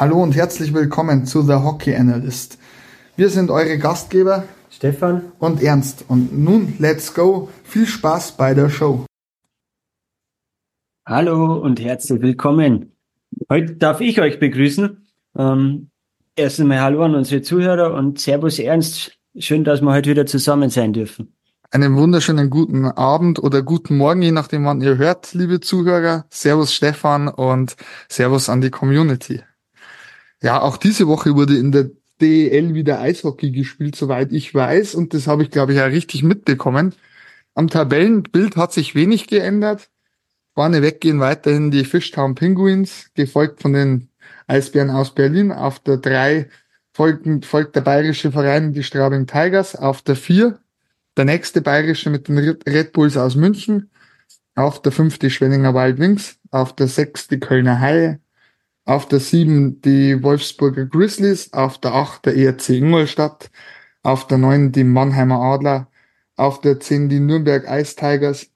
Hallo und herzlich willkommen zu The Hockey Analyst. Wir sind eure Gastgeber Stefan und Ernst und nun let's go. Viel Spaß bei der Show. Hallo und herzlich willkommen. Heute darf ich euch begrüßen. Ähm, erst einmal Hallo an unsere Zuhörer und Servus Ernst. Schön, dass wir heute wieder zusammen sein dürfen. Einen wunderschönen guten Abend oder guten Morgen, je nachdem, wann ihr hört, liebe Zuhörer. Servus Stefan und Servus an die Community. Ja, auch diese Woche wurde in der DEL wieder Eishockey gespielt, soweit ich weiß. Und das habe ich, glaube ich, ja richtig mitbekommen. Am Tabellenbild hat sich wenig geändert. Vorne weggehen weiterhin die Fishtown Penguins, gefolgt von den Eisbären aus Berlin. Auf der drei folgt, folgt der bayerische Verein, die Straubing Tigers. Auf der vier der nächste bayerische mit den Red Bulls aus München. Auf der fünf die Schwenninger Wild Wings. Auf der sechs die Kölner Haie. Auf der sieben die Wolfsburger Grizzlies. Auf der acht der ERC Ingolstadt. Auf der neun die Mannheimer Adler. Auf der zehn die Nürnberg Ice Tigers.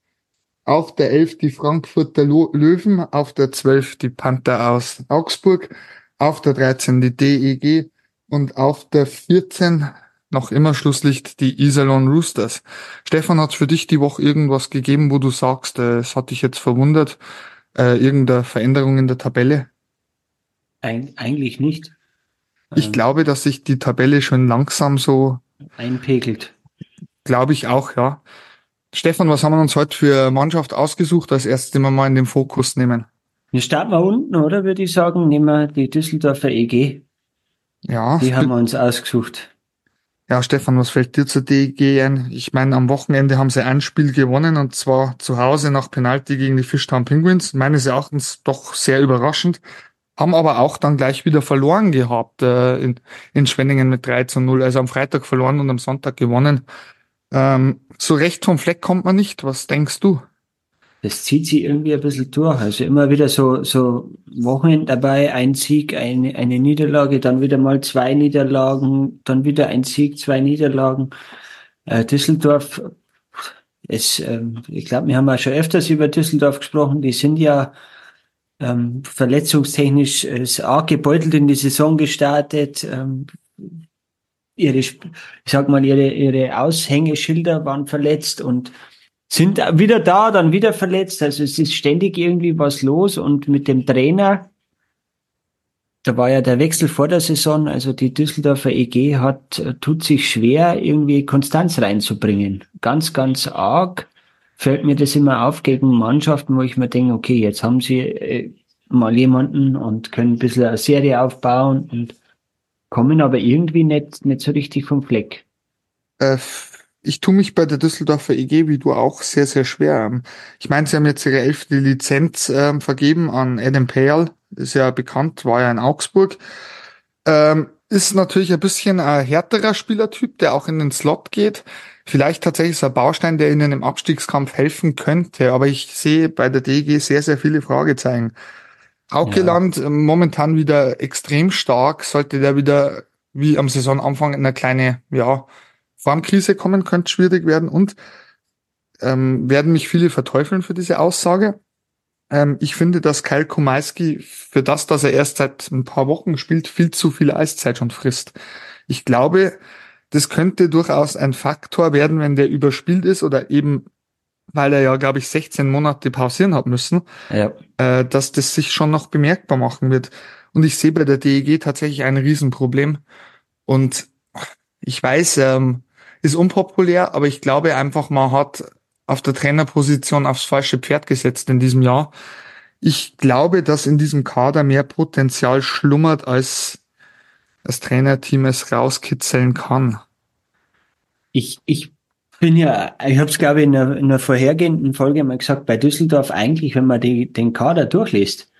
Auf der elf die Frankfurter Löwen. Auf der zwölf die Panther aus Augsburg. Auf der 13 die DEG. Und auf der 14 noch immer Schlusslicht die Iserlohn Roosters. Stefan, hat für dich die Woche irgendwas gegeben, wo du sagst, äh, es hat dich jetzt verwundert, äh, irgendeine Veränderung in der Tabelle? Eig eigentlich nicht. Ich ähm, glaube, dass sich die Tabelle schon langsam so einpegelt. Glaube ich auch, ja. Stefan, was haben wir uns heute für Mannschaft ausgesucht, als erstes, den wir mal in den Fokus nehmen? Wir starten mal unten, oder würde ich sagen, nehmen wir die Düsseldorfer EG. Ja. Die haben wir uns ausgesucht. Ja, Stefan, was fällt dir zur DEG ein? Ich meine, am Wochenende haben sie ein Spiel gewonnen und zwar zu Hause nach Penalty gegen die Fishtown Penguins. Meines Erachtens doch sehr überraschend. Haben aber auch dann gleich wieder verloren gehabt äh, in, in Schwenningen mit 3 zu 0. Also am Freitag verloren und am Sonntag gewonnen. Ähm, so recht vom Fleck kommt man nicht. Was denkst du? das zieht sich irgendwie ein bisschen durch. Also immer wieder so, so Wochenende dabei, ein Sieg, eine, eine Niederlage, dann wieder mal zwei Niederlagen, dann wieder ein Sieg, zwei Niederlagen. Äh, Düsseldorf, es, ähm, ich glaube, wir haben auch schon öfters über Düsseldorf gesprochen, die sind ja ähm, verletzungstechnisch äh, arg gebeutelt in die Saison gestartet. Ähm, ihre, ich sag mal, ihre, ihre Aushängeschilder waren verletzt und sind wieder da, dann wieder verletzt. Also es ist ständig irgendwie was los und mit dem Trainer, da war ja der Wechsel vor der Saison, also die Düsseldorfer EG hat, tut sich schwer, irgendwie Konstanz reinzubringen. Ganz, ganz arg fällt mir das immer auf gegen Mannschaften, wo ich mir denke, okay, jetzt haben sie äh, mal jemanden und können ein bisschen eine Serie aufbauen und kommen aber irgendwie nicht, nicht so richtig vom Fleck. Äh, ich tue mich bei der Düsseldorfer EG wie du auch sehr, sehr schwer. Ich meine, sie haben jetzt ihre elfte Lizenz ähm, vergeben an Adam Pale, ist ja bekannt, war ja in Augsburg. Ähm, ist natürlich ein bisschen ein härterer Spielertyp, der auch in den Slot geht. Vielleicht tatsächlich so ein Baustein, der ihnen im Abstiegskampf helfen könnte. Aber ich sehe bei der DG sehr, sehr viele Fragezeichen. Haukeland ja. Ähm, momentan wieder extrem stark. Sollte der wieder wie am Saisonanfang in eine kleine, ja, Formkrise kommen, könnte schwierig werden und ähm, werden mich viele verteufeln für diese Aussage. Ähm, ich finde, dass Kyle Kumalski für das, dass er erst seit ein paar Wochen spielt, viel zu viel Eiszeit schon frisst. Ich glaube, das könnte durchaus ein Faktor werden, wenn der überspielt ist oder eben, weil er ja, glaube ich, 16 Monate pausieren hat müssen, ja. äh, dass das sich schon noch bemerkbar machen wird. Und ich sehe bei der DEG tatsächlich ein Riesenproblem. Und ich weiß, ähm, ist unpopulär, aber ich glaube einfach, man hat auf der Trainerposition aufs falsche Pferd gesetzt in diesem Jahr. Ich glaube, dass in diesem Kader mehr Potenzial schlummert, als das Trainerteam es rauskitzeln kann. Ich, ich bin ja, ich habe es glaube ich in einer, in einer vorhergehenden Folge mal gesagt, bei Düsseldorf eigentlich, wenn man die, den Kader durchliest,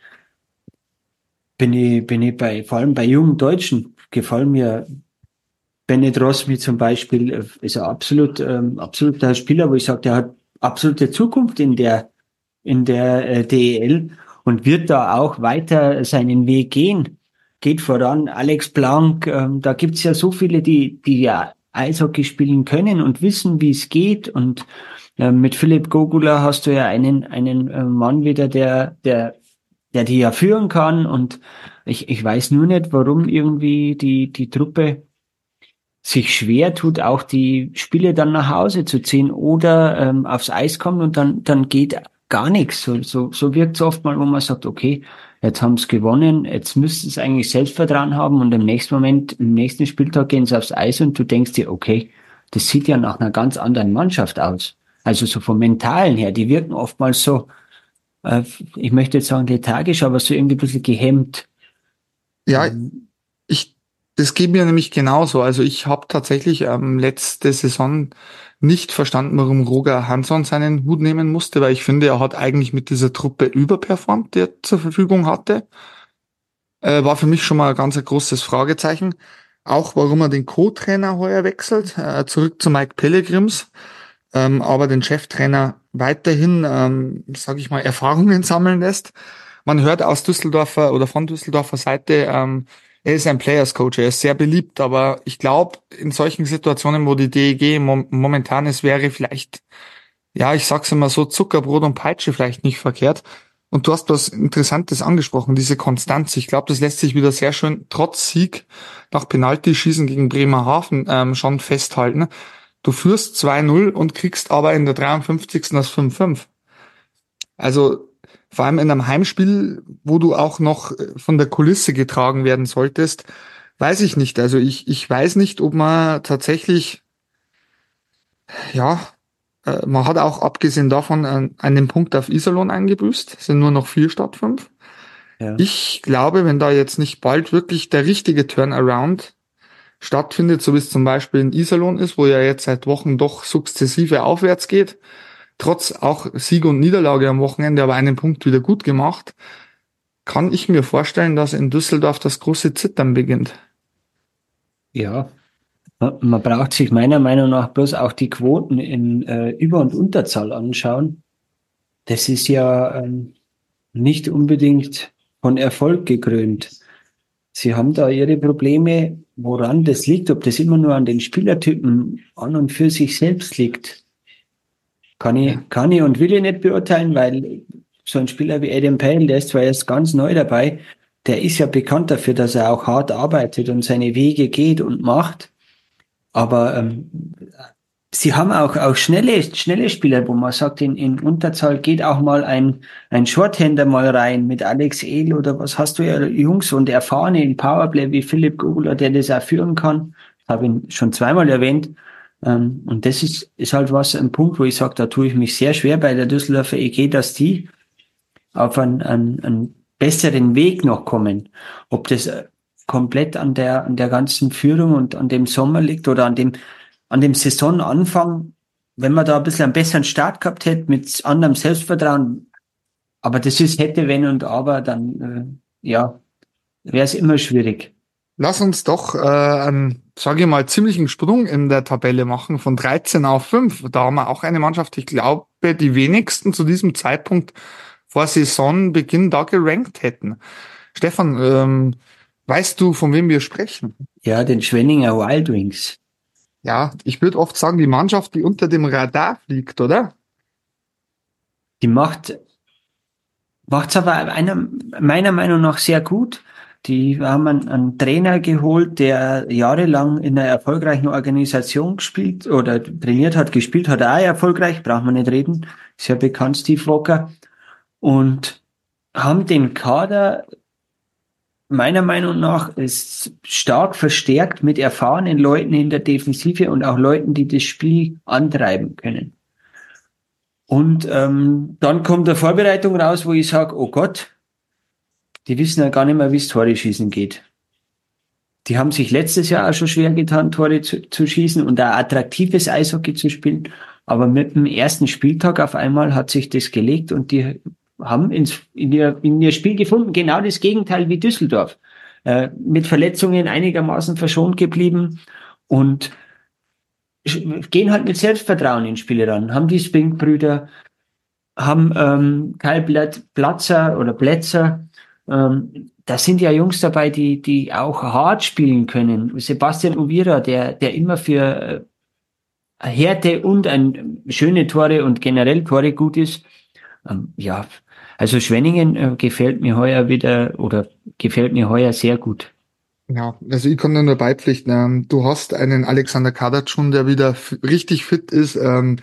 bin ich, bin ich bei, vor allem bei jungen Deutschen, gefallen mir Bennett Rosmi zum Beispiel äh, ist ein absolut, ähm, absoluter Spieler, wo ich sage, der hat absolute Zukunft in der, in der äh, DEL und wird da auch weiter seinen Weg gehen. Geht voran. Alex Blank, ähm, da gibt's ja so viele, die, die ja Eishockey spielen können und wissen, wie es geht. Und äh, mit Philipp Gogula hast du ja einen, einen äh, Mann wieder, der, der der die ja führen kann. Und ich, ich weiß nur nicht, warum irgendwie die, die Truppe sich schwer tut, auch die Spiele dann nach Hause zu ziehen oder ähm, aufs Eis kommt und dann, dann geht gar nichts. So, so, so wirkt es oft mal, wo man sagt, okay, jetzt haben sie gewonnen, jetzt müssten sie eigentlich Selbstvertrauen haben und im nächsten Moment, im nächsten Spieltag gehen sie aufs Eis und du denkst dir, okay, das sieht ja nach einer ganz anderen Mannschaft aus. Also so vom Mentalen her, die wirken oftmals so, äh, ich möchte jetzt sagen lethargisch, aber so irgendwie ein bisschen gehemmt. Ja, ähm, ich, das geht mir nämlich genauso. Also ich habe tatsächlich ähm, letzte Saison nicht verstanden, warum Roger Hansson seinen Hut nehmen musste, weil ich finde, er hat eigentlich mit dieser Truppe überperformt, die er zur Verfügung hatte. Äh, war für mich schon mal ein ganz großes Fragezeichen. Auch warum er den Co-Trainer heuer wechselt, äh, zurück zu Mike Pellegrims, ähm, aber den Cheftrainer weiterhin, ähm, sage ich mal, Erfahrungen sammeln lässt. Man hört aus Düsseldorfer oder von Düsseldorfer Seite, ähm, er ist ein Players Coach, er ist sehr beliebt, aber ich glaube, in solchen Situationen, wo die DEG mom momentan ist, wäre vielleicht, ja, ich sag's immer so, Zuckerbrot und Peitsche vielleicht nicht verkehrt. Und du hast was Interessantes angesprochen, diese Konstanz. Ich glaube, das lässt sich wieder sehr schön trotz Sieg nach Penalty-Schießen gegen Bremerhaven ähm, schon festhalten. Du führst 2-0 und kriegst aber in der 53. das 5-5. Also vor allem in einem Heimspiel, wo du auch noch äh, von der Kulisse getragen werden solltest, weiß ich nicht. Also ich, ich weiß nicht, ob man tatsächlich, ja, äh, man hat auch abgesehen davon einen, einen Punkt auf Iserlohn eingebüßt. Es sind nur noch vier statt fünf. Ja. Ich glaube, wenn da jetzt nicht bald wirklich der richtige Turnaround stattfindet, so wie es zum Beispiel in Iserlohn ist, wo ja jetzt seit Wochen doch sukzessive aufwärts geht, trotz auch Sieg und Niederlage am Wochenende, aber einen Punkt wieder gut gemacht, kann ich mir vorstellen, dass in Düsseldorf das große Zittern beginnt. Ja, man braucht sich meiner Meinung nach bloß auch die Quoten in äh, Über- und Unterzahl anschauen. Das ist ja ähm, nicht unbedingt von Erfolg gekrönt. Sie haben da ihre Probleme, woran das liegt, ob das immer nur an den Spielertypen an und für sich selbst liegt. Kann ich, kann ich und will ich nicht beurteilen, weil so ein Spieler wie Adam Payne, der ist zwar erst ganz neu dabei, der ist ja bekannt dafür, dass er auch hart arbeitet und seine Wege geht und macht. Aber ähm, sie haben auch, auch schnelle, schnelle Spieler, wo man sagt, in, in Unterzahl geht auch mal ein, ein Shorthänder mal rein mit Alex Ehl oder was hast du ja Jungs und erfahrene in Powerplay wie Philipp Gugler, der das auch führen kann. Habe ihn schon zweimal erwähnt. Ähm, und das ist, ist halt was, ein Punkt, wo ich sage, da tue ich mich sehr schwer bei der Düsseldorfer EG, dass die auf einen, einen, einen besseren Weg noch kommen. Ob das komplett an der, an der ganzen Führung und an dem Sommer liegt oder an dem, an dem Saisonanfang, wenn man da ein bisschen einen besseren Start gehabt hätte mit anderem Selbstvertrauen. Aber das ist hätte, wenn und aber, dann, äh, ja, wäre es immer schwierig. Lass uns doch äh, einen, sage ich mal, ziemlichen Sprung in der Tabelle machen, von 13 auf 5. Da haben wir auch eine Mannschaft, ich glaube, die wenigsten zu diesem Zeitpunkt vor Saisonbeginn da gerankt hätten. Stefan, ähm, Weißt du, von wem wir sprechen? Ja, den Schwenninger Wild Wings. Ja, ich würde oft sagen, die Mannschaft, die unter dem Radar fliegt, oder? Die macht macht's aber einer, meiner Meinung nach sehr gut. Die haben einen, einen, Trainer geholt, der jahrelang in einer erfolgreichen Organisation gespielt oder trainiert hat, gespielt hat, auch erfolgreich, braucht man nicht reden. Ist ja bekannt, Steve Walker. Und haben den Kader meiner Meinung nach ist stark verstärkt mit erfahrenen Leuten in der Defensive und auch Leuten, die das Spiel antreiben können. Und ähm, dann kommt der Vorbereitung raus, wo ich sage, oh Gott, die wissen ja gar nicht mehr, wie es Tore schießen geht. Die haben sich letztes Jahr auch schon schwer getan, Tore zu, zu schießen und ein attraktives Eishockey zu spielen. Aber mit dem ersten Spieltag auf einmal hat sich das gelegt und die haben ins, in, ihr, in ihr Spiel gefunden, genau das Gegenteil wie Düsseldorf. Äh, mit Verletzungen einigermaßen verschont geblieben und gehen halt mit Selbstvertrauen ins Spiel ran. Haben die Spink-Brüder, haben ähm, Kyle Platzer oder Plätzer, ähm, da sind ja Jungs dabei, die, die auch hart spielen können. Sebastian Uvira, der, der immer für äh, Härte und ein schöne Tore und generell Tore gut ist. Ähm, ja, Also Schwenningen äh, gefällt mir heuer wieder oder gefällt mir heuer sehr gut. Ja, also ich kann nur beipflichten. Ähm, du hast einen Alexander Kadatschun, der wieder richtig fit ist, ähm,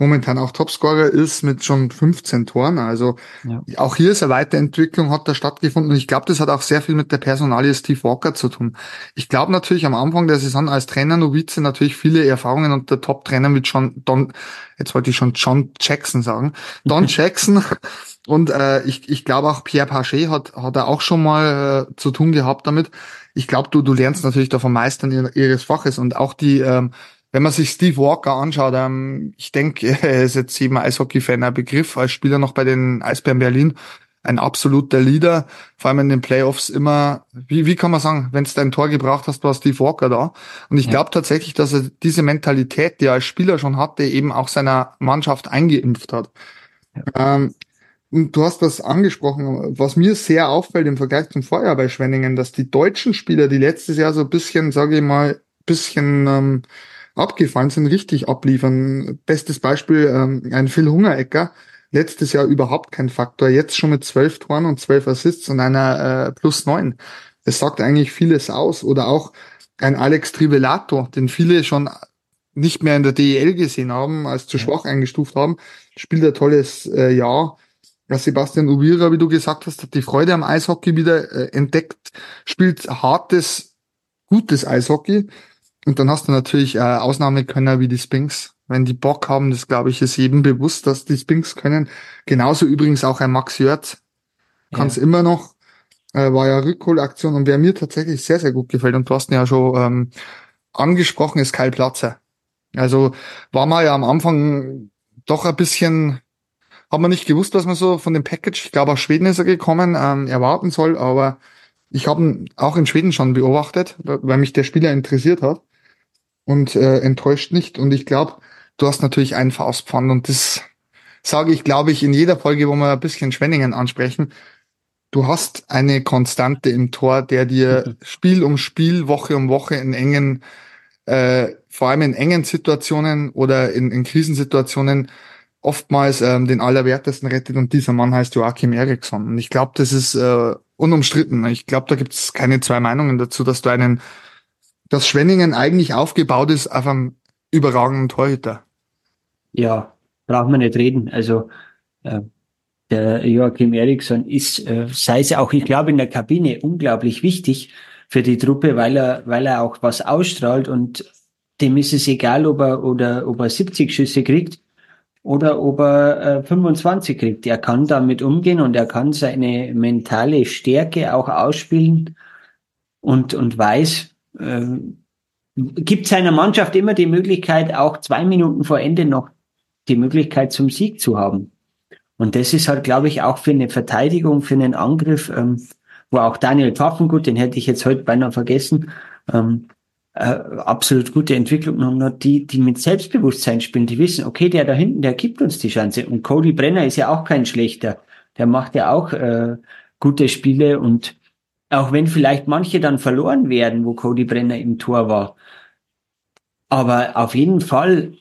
momentan auch Topscorer ist mit schon 15 Toren. Also ja. auch hier ist eine Weiterentwicklung, hat da stattgefunden. Und ich glaube, das hat auch sehr viel mit der Personalie Steve Walker zu tun. Ich glaube natürlich am Anfang der Saison als Trainer Novize natürlich viele Erfahrungen und der Top-Trainer mit John Don, jetzt wollte ich schon John Jackson sagen, Don Jackson. Und äh, ich, ich glaube auch Pierre Paget hat, hat er auch schon mal äh, zu tun gehabt damit ich glaube, du, du lernst natürlich davon Meistern ihres Faches und auch die, ähm, wenn man sich Steve Walker anschaut, ähm, ich denke, er ist jetzt jedem Eishockey-Fan ein Begriff, als Spieler noch bei den Eisbären Berlin, ein absoluter Leader, vor allem in den Playoffs immer, wie, wie kann man sagen, wenn es dein Tor gebraucht hast, war Steve Walker da. Und ich ja. glaube tatsächlich, dass er diese Mentalität, die er als Spieler schon hatte, eben auch seiner Mannschaft eingeimpft hat. Ja. Ähm, und du hast was angesprochen, was mir sehr auffällt im Vergleich zum Vorjahr bei Schwenningen, dass die deutschen Spieler, die letztes Jahr so ein bisschen, sage ich mal, bisschen ähm, abgefallen sind, richtig abliefern. Bestes Beispiel, ähm, ein Phil Hungerecker, letztes Jahr überhaupt kein Faktor, jetzt schon mit zwölf Toren und zwölf Assists und einer äh, plus neun. Das sagt eigentlich vieles aus. Oder auch ein Alex Trivelato, den viele schon nicht mehr in der DEL gesehen haben, als zu schwach eingestuft haben, spielt ein tolles äh, Jahr ja, Sebastian Ubira, wie du gesagt hast, hat die Freude am Eishockey wieder äh, entdeckt, spielt hartes, gutes Eishockey. Und dann hast du natürlich äh, Ausnahmekönner wie die Spinks. Wenn die Bock haben, das glaube ich, ist jedem bewusst, dass die Spinks können. Genauso übrigens auch ein Max Jörz. Kann es ja. immer noch. Äh, war ja Rückholaktion und wer mir tatsächlich sehr, sehr gut gefällt, und du hast ihn ja schon ähm, angesprochen, ist Kyle Platzer. Also war mal ja am Anfang doch ein bisschen hat man nicht gewusst, was man so von dem Package, ich glaube aus Schweden ist er gekommen, ähm, erwarten soll, aber ich habe ihn auch in Schweden schon beobachtet, weil mich der Spieler interessiert hat und äh, enttäuscht nicht. Und ich glaube, du hast natürlich einen Faustpfand und das sage ich, glaube ich, in jeder Folge, wo wir ein bisschen Schwenningen ansprechen. Du hast eine Konstante im Tor, der dir mhm. Spiel um Spiel, Woche um Woche in engen, äh, vor allem in engen Situationen oder in, in Krisensituationen oftmals ähm, den Allerwertesten rettet und dieser Mann heißt Joachim Eriksson. Und ich glaube, das ist äh, unumstritten. Ich glaube, da gibt es keine zwei Meinungen dazu, dass du einen, dass Schwenningen eigentlich aufgebaut ist auf einem überragenden Torhüter. Ja, braucht man nicht reden. Also äh, der Joachim Eriksson ist, äh, sei es auch, ich glaube, in der Kabine unglaublich wichtig für die Truppe, weil er, weil er auch was ausstrahlt und dem ist es egal, ob er oder ob er 70 Schüsse kriegt oder ob er äh, 25 kriegt. Er kann damit umgehen und er kann seine mentale Stärke auch ausspielen und, und weiß, äh, gibt seiner Mannschaft immer die Möglichkeit, auch zwei Minuten vor Ende noch die Möglichkeit zum Sieg zu haben. Und das ist halt, glaube ich, auch für eine Verteidigung, für einen Angriff, ähm, wo auch Daniel Pfaffengut, den hätte ich jetzt heute beinahe vergessen, ähm, äh, absolut gute Entwicklung haben die, die mit Selbstbewusstsein spielen, die wissen, okay, der da hinten, der gibt uns die Chance. Und Cody Brenner ist ja auch kein schlechter. Der macht ja auch äh, gute Spiele und auch wenn vielleicht manche dann verloren werden, wo Cody Brenner im Tor war. Aber auf jeden Fall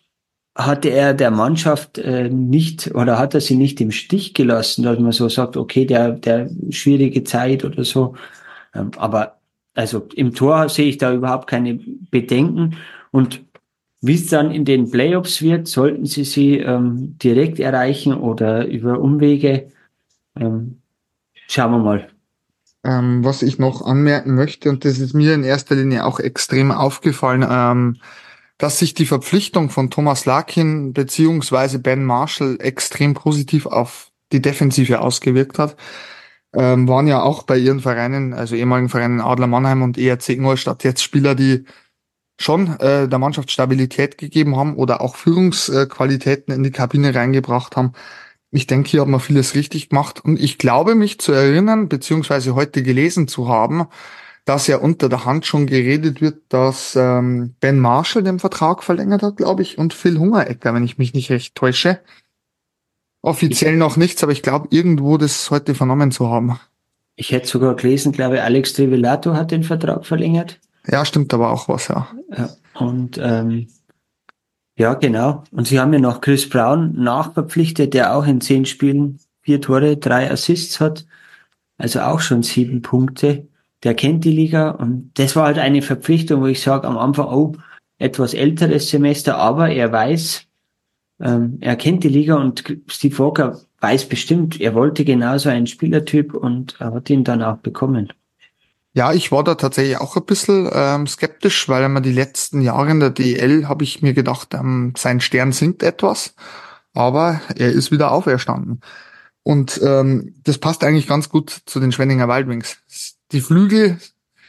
hatte er der Mannschaft äh, nicht oder hat er sie nicht im Stich gelassen, dass man so sagt, okay, der, der schwierige Zeit oder so. Ähm, aber also im Tor sehe ich da überhaupt keine Bedenken. Und wie es dann in den Playoffs wird, sollten sie sie ähm, direkt erreichen oder über Umwege. Ähm, schauen wir mal. Ähm, was ich noch anmerken möchte, und das ist mir in erster Linie auch extrem aufgefallen, ähm, dass sich die Verpflichtung von Thomas Larkin beziehungsweise Ben Marshall extrem positiv auf die Defensive ausgewirkt hat ähm, waren ja auch bei ihren Vereinen, also ehemaligen Vereinen Adler Mannheim und ERC Ingolstadt jetzt Spieler, die schon äh, der Mannschaft Stabilität gegeben haben oder auch Führungsqualitäten in die Kabine reingebracht haben. Ich denke, hier hat man vieles richtig gemacht und ich glaube mich zu erinnern, beziehungsweise heute gelesen zu haben, dass ja unter der Hand schon geredet wird, dass ähm, Ben Marshall den Vertrag verlängert hat, glaube ich, und Phil Hungerecker, wenn ich mich nicht recht täusche. Offiziell noch nichts, aber ich glaube, irgendwo das heute vernommen zu haben. Ich hätte sogar gelesen, glaube Alex Trivilato hat den Vertrag verlängert. Ja, stimmt aber auch was, ja. ja und ähm, ja, genau. Und sie haben ja noch Chris Brown nachverpflichtet, der auch in zehn Spielen vier Tore, drei Assists hat. Also auch schon sieben Punkte. Der kennt die Liga und das war halt eine Verpflichtung, wo ich sage am Anfang, oh, etwas älteres Semester, aber er weiß, ähm, er kennt die Liga und Steve Walker weiß bestimmt, er wollte genauso einen Spielertyp und er hat ihn dann auch bekommen. Ja, ich war da tatsächlich auch ein bisschen ähm, skeptisch, weil immer die letzten Jahre in der DL habe ich mir gedacht, ähm, sein Stern sinkt etwas, aber er ist wieder auferstanden. Und ähm, das passt eigentlich ganz gut zu den Schwenninger Wildwings. Die Flügel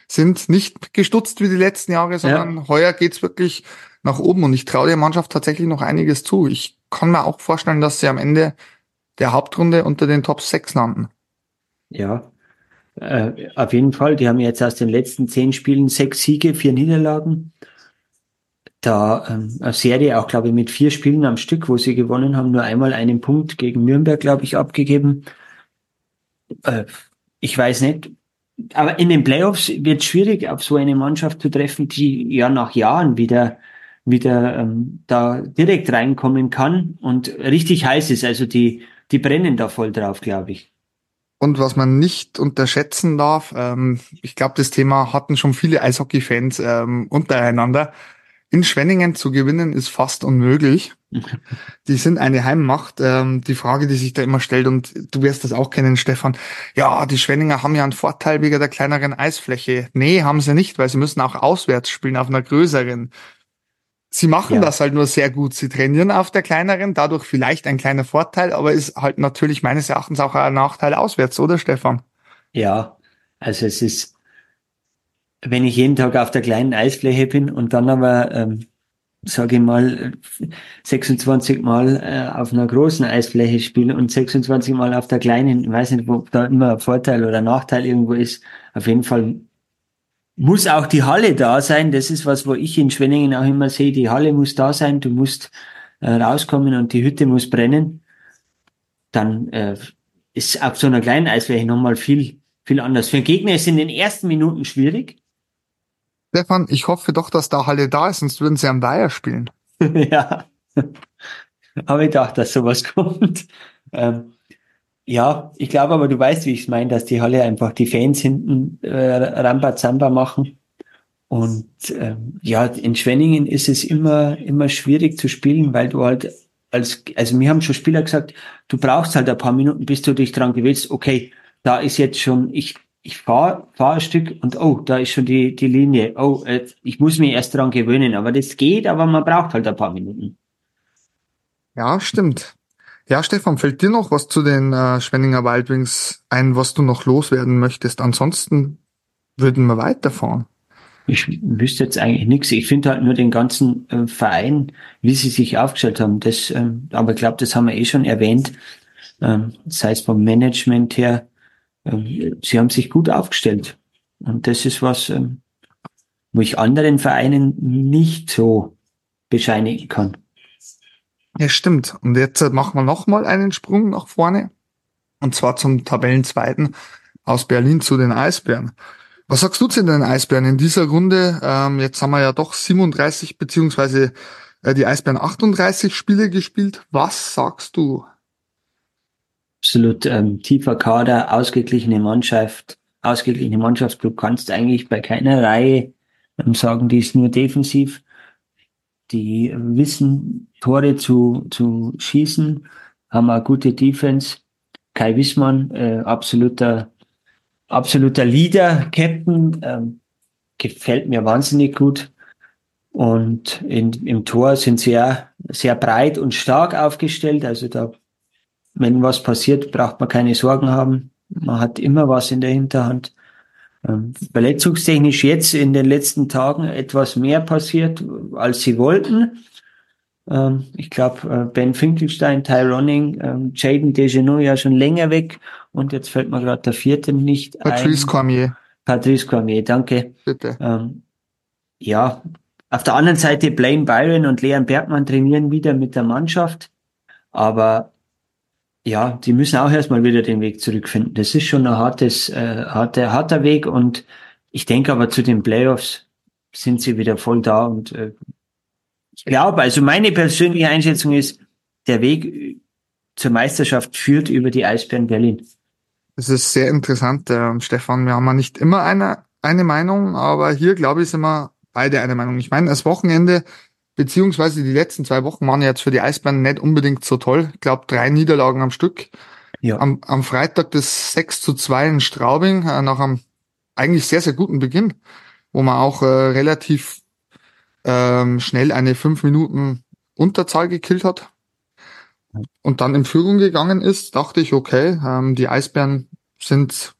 sind nicht gestutzt wie die letzten Jahre, sondern ja. heuer geht's wirklich nach oben und ich traue der Mannschaft tatsächlich noch einiges zu. Ich kann mir auch vorstellen, dass sie am Ende der Hauptrunde unter den Top 6 landen. Ja, äh, auf jeden Fall. Die haben jetzt aus den letzten zehn Spielen sechs Siege, vier Niederlagen. Da ähm, eine Serie auch, glaube ich, mit vier Spielen am Stück, wo sie gewonnen haben, nur einmal einen Punkt gegen Nürnberg, glaube ich, abgegeben. Äh, ich weiß nicht. Aber in den Playoffs wird es schwierig, auf so eine Mannschaft zu treffen, die ja nach Jahren wieder wieder ähm, da direkt reinkommen kann und richtig heiß ist. Also die die brennen da voll drauf, glaube ich. Und was man nicht unterschätzen darf, ähm, ich glaube, das Thema hatten schon viele Eishockey-Fans ähm, untereinander. In Schwenningen zu gewinnen ist fast unmöglich. die sind eine Heimmacht. Ähm, die Frage, die sich da immer stellt, und du wirst das auch kennen, Stefan, ja, die Schwenninger haben ja einen Vorteil wegen der kleineren Eisfläche. Nee, haben sie nicht, weil sie müssen auch auswärts spielen auf einer größeren. Sie machen ja. das halt nur sehr gut. Sie trainieren auf der kleineren, dadurch vielleicht ein kleiner Vorteil, aber ist halt natürlich meines Erachtens auch ein Nachteil auswärts, oder Stefan? Ja, also es ist, wenn ich jeden Tag auf der kleinen Eisfläche bin und dann aber, ähm, sage ich mal, 26 Mal äh, auf einer großen Eisfläche spiele und 26 Mal auf der kleinen, ich weiß nicht, ob da immer ein Vorteil oder Nachteil irgendwo ist, auf jeden Fall muss auch die Halle da sein. Das ist was, wo ich in Schwenningen auch immer sehe. Die Halle muss da sein. Du musst äh, rauskommen und die Hütte muss brennen. Dann äh, ist auf so einer kleinen Eisfläche nochmal viel, viel anders. Für den Gegner ist in den ersten Minuten schwierig. Stefan, ich hoffe doch, dass da Halle da ist, sonst würden sie am Weiher spielen. ja. Habe ich gedacht, dass sowas kommt. Ähm, ja, ich glaube aber, du weißt, wie ich es meine, dass die Halle einfach die Fans hinten äh, Rambazamba machen. Und ähm, ja, in Schwenningen ist es immer, immer schwierig zu spielen, weil du halt als, also mir haben schon Spieler gesagt, du brauchst halt ein paar Minuten, bis du dich dran gewöhnst, okay, da ist jetzt schon, ich, ich fahre fahr ein Stück und oh, da ist schon die, die Linie. Oh, äh, ich muss mich erst dran gewöhnen. Aber das geht, aber man braucht halt ein paar Minuten. Ja, stimmt. Ja, Stefan, fällt dir noch was zu den äh, Schwenninger Wildwings ein, was du noch loswerden möchtest? Ansonsten würden wir weiterfahren. Ich wüsste jetzt eigentlich nichts. Ich finde halt nur den ganzen äh, Verein, wie sie sich aufgestellt haben. Das, ähm, aber ich glaube, das haben wir eh schon erwähnt. Ähm, sei es vom Management her. Ähm, sie haben sich gut aufgestellt. Und das ist was, ähm, wo ich anderen Vereinen nicht so bescheinigen kann. Ja, stimmt. Und jetzt machen wir nochmal einen Sprung nach vorne. Und zwar zum Tabellenzweiten aus Berlin zu den Eisbären. Was sagst du zu den Eisbären in dieser Runde? Ähm, jetzt haben wir ja doch 37 beziehungsweise äh, die Eisbären 38 Spiele gespielt. Was sagst du? Absolut ähm, tiefer Kader, ausgeglichene Mannschaft, ausgeglichene Mannschaft. Du kannst eigentlich bei keiner Reihe ähm, sagen, die ist nur defensiv. Die wissen, Tore zu, zu schießen, haben eine gute Defense. Kai Wissmann, äh, absoluter, absoluter Leader, Captain, ähm, gefällt mir wahnsinnig gut. Und in, im Tor sind sehr, sehr breit und stark aufgestellt. Also da, wenn was passiert, braucht man keine Sorgen haben. Man hat immer was in der Hinterhand. Ähm, verletzungstechnisch jetzt in den letzten Tagen etwas mehr passiert, als sie wollten. Ähm, ich glaube, äh, Ben Finkelstein, Ty Ronning, ähm, Jaden Dejeneau ja schon länger weg und jetzt fällt mir gerade der vierte nicht Patrice ein. Cormier. Patrice Cormier, danke. Bitte. Ja, auf der anderen Seite Blaine Byron und Leon Bergmann trainieren wieder mit der Mannschaft, aber ja, die müssen auch erstmal wieder den Weg zurückfinden. Das ist schon ein hartes, äh, harter, harter Weg und ich denke aber zu den Playoffs sind sie wieder voll da und äh, ich glaube, also meine persönliche Einschätzung ist, der Weg zur Meisterschaft führt über die Eisbären Berlin. Das ist sehr interessant, äh, Stefan. Wir haben ja nicht immer eine, eine Meinung, aber hier, glaube ich, sind wir beide eine Meinung. Ich meine, das Wochenende, beziehungsweise die letzten zwei Wochen waren jetzt für die Eisbären nicht unbedingt so toll. Ich glaube, drei Niederlagen am Stück. Ja. Am, am Freitag das 6 zu 2 in Straubing, äh, nach einem eigentlich sehr, sehr guten Beginn, wo man auch äh, relativ ähm, schnell eine fünf Minuten Unterzahl gekillt hat und dann in Führung gegangen ist, dachte ich, okay, ähm, die Eisbären sind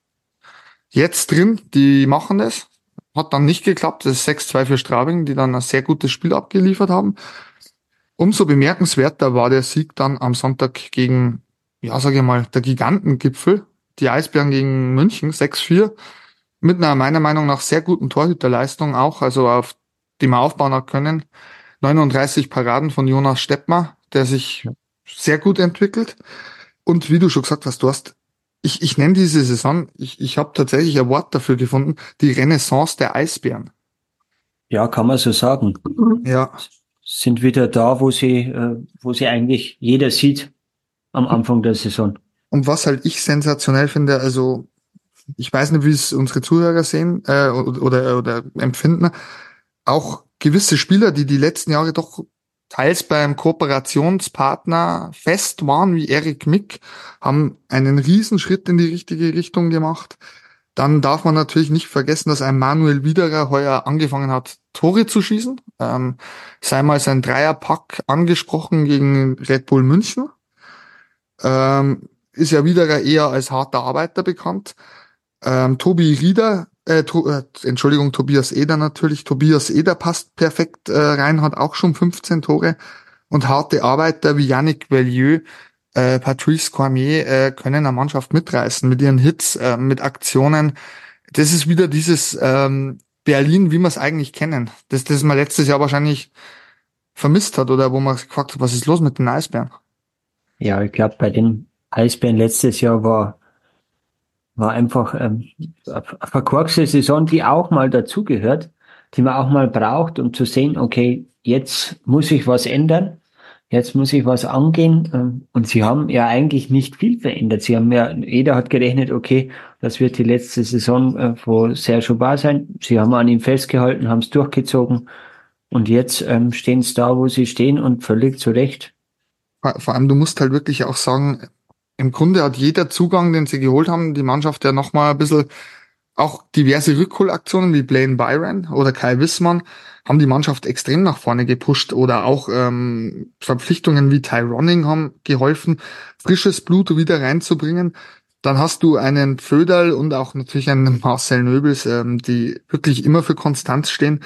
jetzt drin, die machen das. Hat dann nicht geklappt, das ist 6-2 für Straubing, die dann ein sehr gutes Spiel abgeliefert haben. Umso bemerkenswerter war der Sieg dann am Sonntag gegen, ja, sage ich mal, der Gigantengipfel, die Eisbären gegen München, 6-4, mit einer meiner Meinung nach sehr guten Torhüterleistung auch, also auf die man aufbauen hat können. 39 Paraden von Jonas Steppmer, der sich sehr gut entwickelt. Und wie du schon gesagt hast, du hast, ich, ich nenne diese Saison, ich, ich habe tatsächlich ein Wort dafür gefunden, die Renaissance der Eisbären. Ja, kann man so sagen. Ja. Sind wieder da, wo sie, äh, wo sie eigentlich jeder sieht am Anfang der Saison. Und was halt ich sensationell finde, also ich weiß nicht, wie es unsere Zuhörer sehen äh, oder, oder, oder empfinden, auch gewisse Spieler, die die letzten Jahre doch teils beim Kooperationspartner fest waren, wie Eric Mick, haben einen Riesenschritt in die richtige Richtung gemacht. Dann darf man natürlich nicht vergessen, dass ein Manuel Widerer heuer angefangen hat, Tore zu schießen. Ähm, sei mal sein Dreierpack angesprochen gegen Red Bull München. Ähm, ist ja Widerer eher als harter Arbeiter bekannt. Ähm, Tobi Rieder äh, äh, Entschuldigung, Tobias Eder natürlich. Tobias Eder passt perfekt äh, rein, hat auch schon 15 Tore. Und harte Arbeiter wie Yannick Bellieu, äh, Patrice Cormier äh, können eine Mannschaft mitreißen mit ihren Hits, äh, mit Aktionen. Das ist wieder dieses ähm, Berlin, wie wir es eigentlich kennen. Das, das man letztes Jahr wahrscheinlich vermisst hat oder wo man gefragt hat, was ist los mit den Eisbären? Ja, ich glaube, bei den Eisbären letztes Jahr war war einfach ähm, verkorkste Saison, die auch mal dazugehört, die man auch mal braucht, um zu sehen, okay, jetzt muss ich was ändern, jetzt muss ich was angehen. Ähm, und sie haben ja eigentlich nicht viel verändert. Sie haben ja, jeder hat gerechnet, okay, das wird die letzte Saison äh, von Sergio Bar sein. Sie haben an ihm festgehalten, haben es durchgezogen. Und jetzt ähm, stehen sie da, wo sie stehen und völlig zu Recht. Vor allem, du musst halt wirklich auch sagen, im Grunde hat jeder Zugang, den sie geholt haben, die Mannschaft ja nochmal ein bisschen auch diverse Rückholaktionen wie Blaine Byron oder Kai Wissmann haben die Mannschaft extrem nach vorne gepusht oder auch ähm, Verpflichtungen wie Tyroning haben geholfen, frisches Blut wieder reinzubringen. Dann hast du einen Föderl und auch natürlich einen Marcel Nöbels, ähm, die wirklich immer für Konstanz stehen.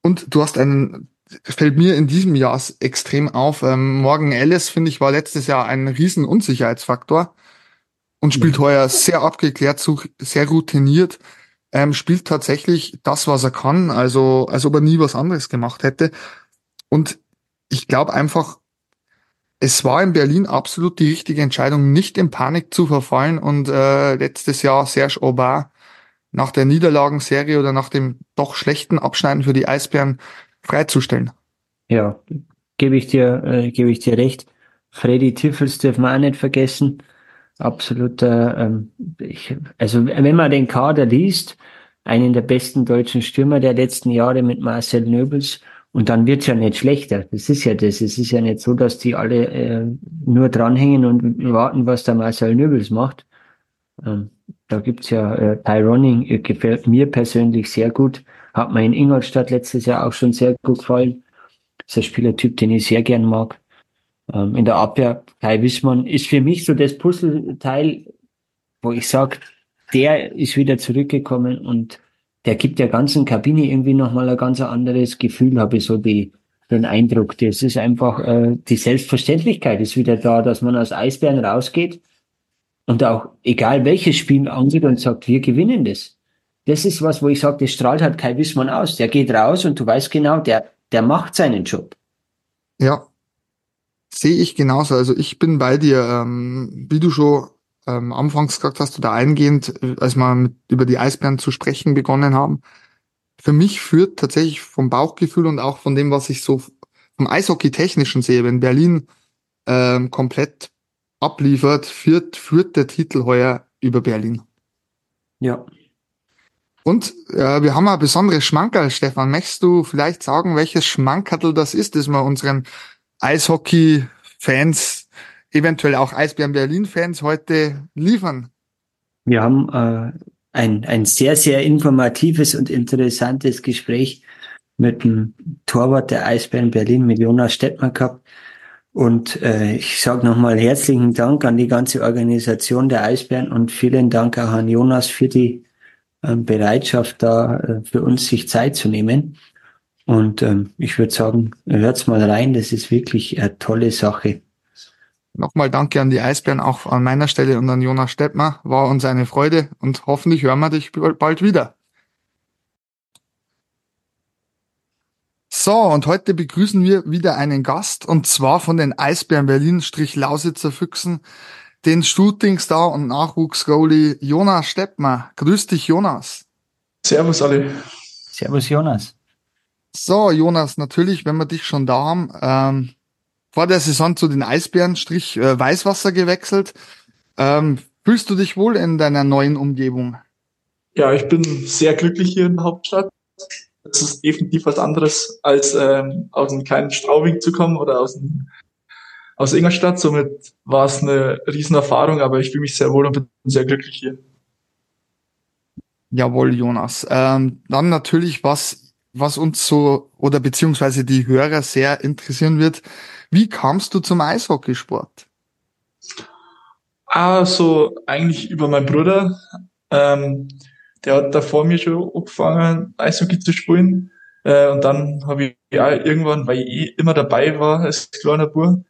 Und du hast einen fällt mir in diesem Jahr extrem auf. Ähm, Morgan Ellis, finde ich, war letztes Jahr ein riesen Unsicherheitsfaktor und spielt ja. heuer sehr abgeklärt, sehr routiniert, ähm, spielt tatsächlich das, was er kann, also als ob er nie was anderes gemacht hätte. Und ich glaube einfach, es war in Berlin absolut die richtige Entscheidung, nicht in Panik zu verfallen und äh, letztes Jahr Serge Aubin nach der Niederlagenserie oder nach dem doch schlechten Abschneiden für die Eisbären freizustellen. Ja, gebe ich dir, äh, gebe ich dir recht. Freddy Tiffels dürfen wir auch nicht vergessen. Absoluter, ähm, ich, also wenn man den Kader liest, einen der besten deutschen Stürmer der letzten Jahre mit Marcel Nöbels, und dann wird's ja nicht schlechter. Das ist ja das. Es ist ja nicht so, dass die alle äh, nur dranhängen und warten, was der Marcel Nöbels macht. Ähm, da gibt's ja äh, Tyroning, äh, gefällt mir persönlich sehr gut. Hat mir in Ingolstadt letztes Jahr auch schon sehr gut gefallen. Das ist ein Spielertyp, den ich sehr gern mag. Ähm, in der Abwehr, Kai Wissmann ist für mich so das Puzzleteil, wo ich sage, der ist wieder zurückgekommen und der gibt der ganzen Kabine irgendwie nochmal ein ganz anderes Gefühl, habe ich so die, den Eindruck. Das ist einfach, äh, die Selbstverständlichkeit ist wieder da, dass man als Eisbären rausgeht und auch egal welches Spiel angeht und sagt, wir gewinnen das das ist was, wo ich sage, das strahlt halt kein Wissmann aus. Der geht raus und du weißt genau, der, der macht seinen Job. Ja, sehe ich genauso. Also ich bin bei dir, ähm, wie du schon ähm, anfangs gesagt hast oder eingehend, als wir mit, über die Eisbären zu sprechen begonnen haben. Für mich führt tatsächlich vom Bauchgefühl und auch von dem, was ich so vom Eishockey-Technischen sehe, wenn Berlin ähm, komplett abliefert, führt, führt der Titel heuer über Berlin. Ja. Und äh, wir haben ein besonderes Schmankerl, Stefan. Möchtest du vielleicht sagen, welches Schmankerl das ist, das wir unseren Eishockey-Fans, eventuell auch Eisbären Berlin-Fans heute liefern? Wir haben äh, ein, ein sehr, sehr informatives und interessantes Gespräch mit dem Torwart der Eisbären Berlin, mit Jonas Stettmer gehabt. Und äh, ich sage nochmal herzlichen Dank an die ganze Organisation der Eisbären und vielen Dank auch an Jonas für die Bereitschaft, da äh, für uns sich Zeit zu nehmen. Und ähm, ich würde sagen, hört's mal rein, das ist wirklich eine tolle Sache. Nochmal danke an die Eisbären, auch an meiner Stelle und an Jonas Stettmer. War uns eine Freude und hoffentlich hören wir dich bald wieder. So, und heute begrüßen wir wieder einen Gast und zwar von den Eisbären Berlin-Lausitzer Füchsen, den Shootingstar und Nachwuchsgoalie Jonas Steppmer. Grüß dich, Jonas. Servus alle. Servus, Jonas. So, Jonas, natürlich, wenn wir dich schon da haben, ähm, vor der Saison zu den Eisbären Strich äh, Weißwasser gewechselt. Ähm, fühlst du dich wohl in deiner neuen Umgebung? Ja, ich bin sehr glücklich hier in der Hauptstadt. Es ist definitiv was anderes, als ähm, aus einem kleinen Straubing zu kommen oder aus, einem, aus Ingolstadt. Somit war es eine Riesenerfahrung, aber ich fühle mich sehr wohl und bin sehr glücklich hier. Jawohl, Jonas. Ähm, dann natürlich was, was uns so oder beziehungsweise die Hörer sehr interessieren wird. Wie kamst du zum Eishockeysport? Also eigentlich über meinen Bruder. Ähm, der hat da vor mir schon angefangen, Eishockey zu spielen. Äh, und dann habe ich ja irgendwann, weil ich eh immer dabei war als kleiner Bub,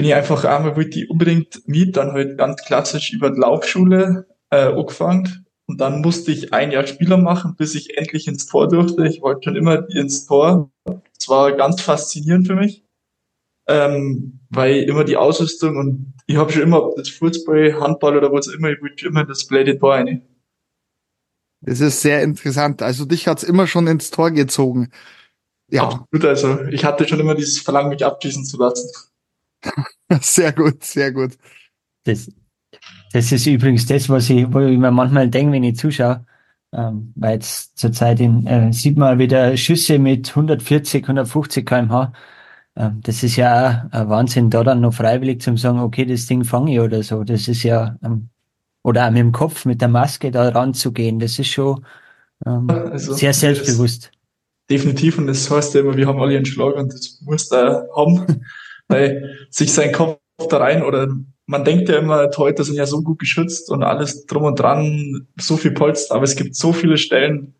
bin ich einfach einmal wollte ich unbedingt mit, dann halt ganz klassisch über die Laufschule äh, angefangen. Und dann musste ich ein Jahr Spieler machen, bis ich endlich ins Tor durfte. Ich wollte schon immer ins Tor. Das war ganz faszinierend für mich, ähm, weil immer die Ausrüstung und ich habe schon immer das Fußball, Handball oder was immer, ich wollte immer das Blade Tor rein. Das ist sehr interessant. Also dich hat's immer schon ins Tor gezogen. Ja. Absolut, also ich hatte schon immer dieses Verlangen, mich abschießen zu lassen. sehr gut, sehr gut. Das, das ist übrigens das, was ich, wo ich mir manchmal denke, wenn ich zuschaue. Ähm, weil jetzt zurzeit in, äh, sieht man wieder Schüsse mit 140, 150 kmh. Ähm, das ist ja auch ein Wahnsinn, da dann noch freiwillig zu sagen, okay, das Ding fange ich oder so. Das ist ja ähm, oder auch mit dem Kopf, mit der Maske da ranzugehen, das ist schon ähm, also, sehr selbstbewusst. Definitiv, und das heißt ja immer, wir haben alle einen Schlag und das muss da haben, weil sich sein Kopf da rein oder man denkt ja immer, Torhüter sind ja so gut geschützt und alles drum und dran, so viel Polster, aber es gibt so viele Stellen,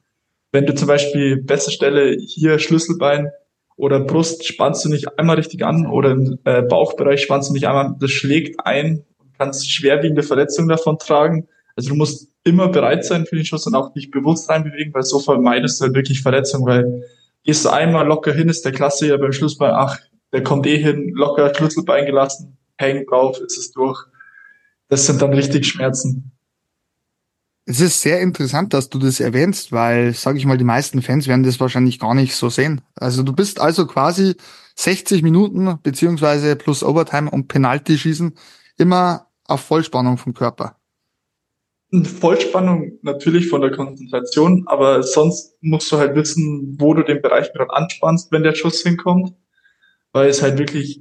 wenn du zum Beispiel beste Stelle hier Schlüsselbein oder Brust spannst du nicht einmal richtig an oder im äh, Bauchbereich spannst du nicht einmal, das schlägt ein kannst schwerwiegende Verletzungen davon tragen. Also du musst immer bereit sein für den Schuss und auch dich bewusst reinbewegen, weil so vermeidest du halt wirklich Verletzungen, weil gehst du einmal locker hin, ist der Klasse ja beim Schlussbein, ach, der kommt eh hin, locker Schlüsselbein gelassen, hängt drauf, ist es durch. Das sind dann richtig Schmerzen. Es ist sehr interessant, dass du das erwähnst, weil, sage ich mal, die meisten Fans werden das wahrscheinlich gar nicht so sehen. Also du bist also quasi 60 Minuten beziehungsweise plus Overtime und Penalty schießen immer auf Vollspannung vom Körper? Vollspannung natürlich von der Konzentration, aber sonst musst du halt wissen, wo du den Bereich gerade anspannst, wenn der Schuss hinkommt, weil es halt wirklich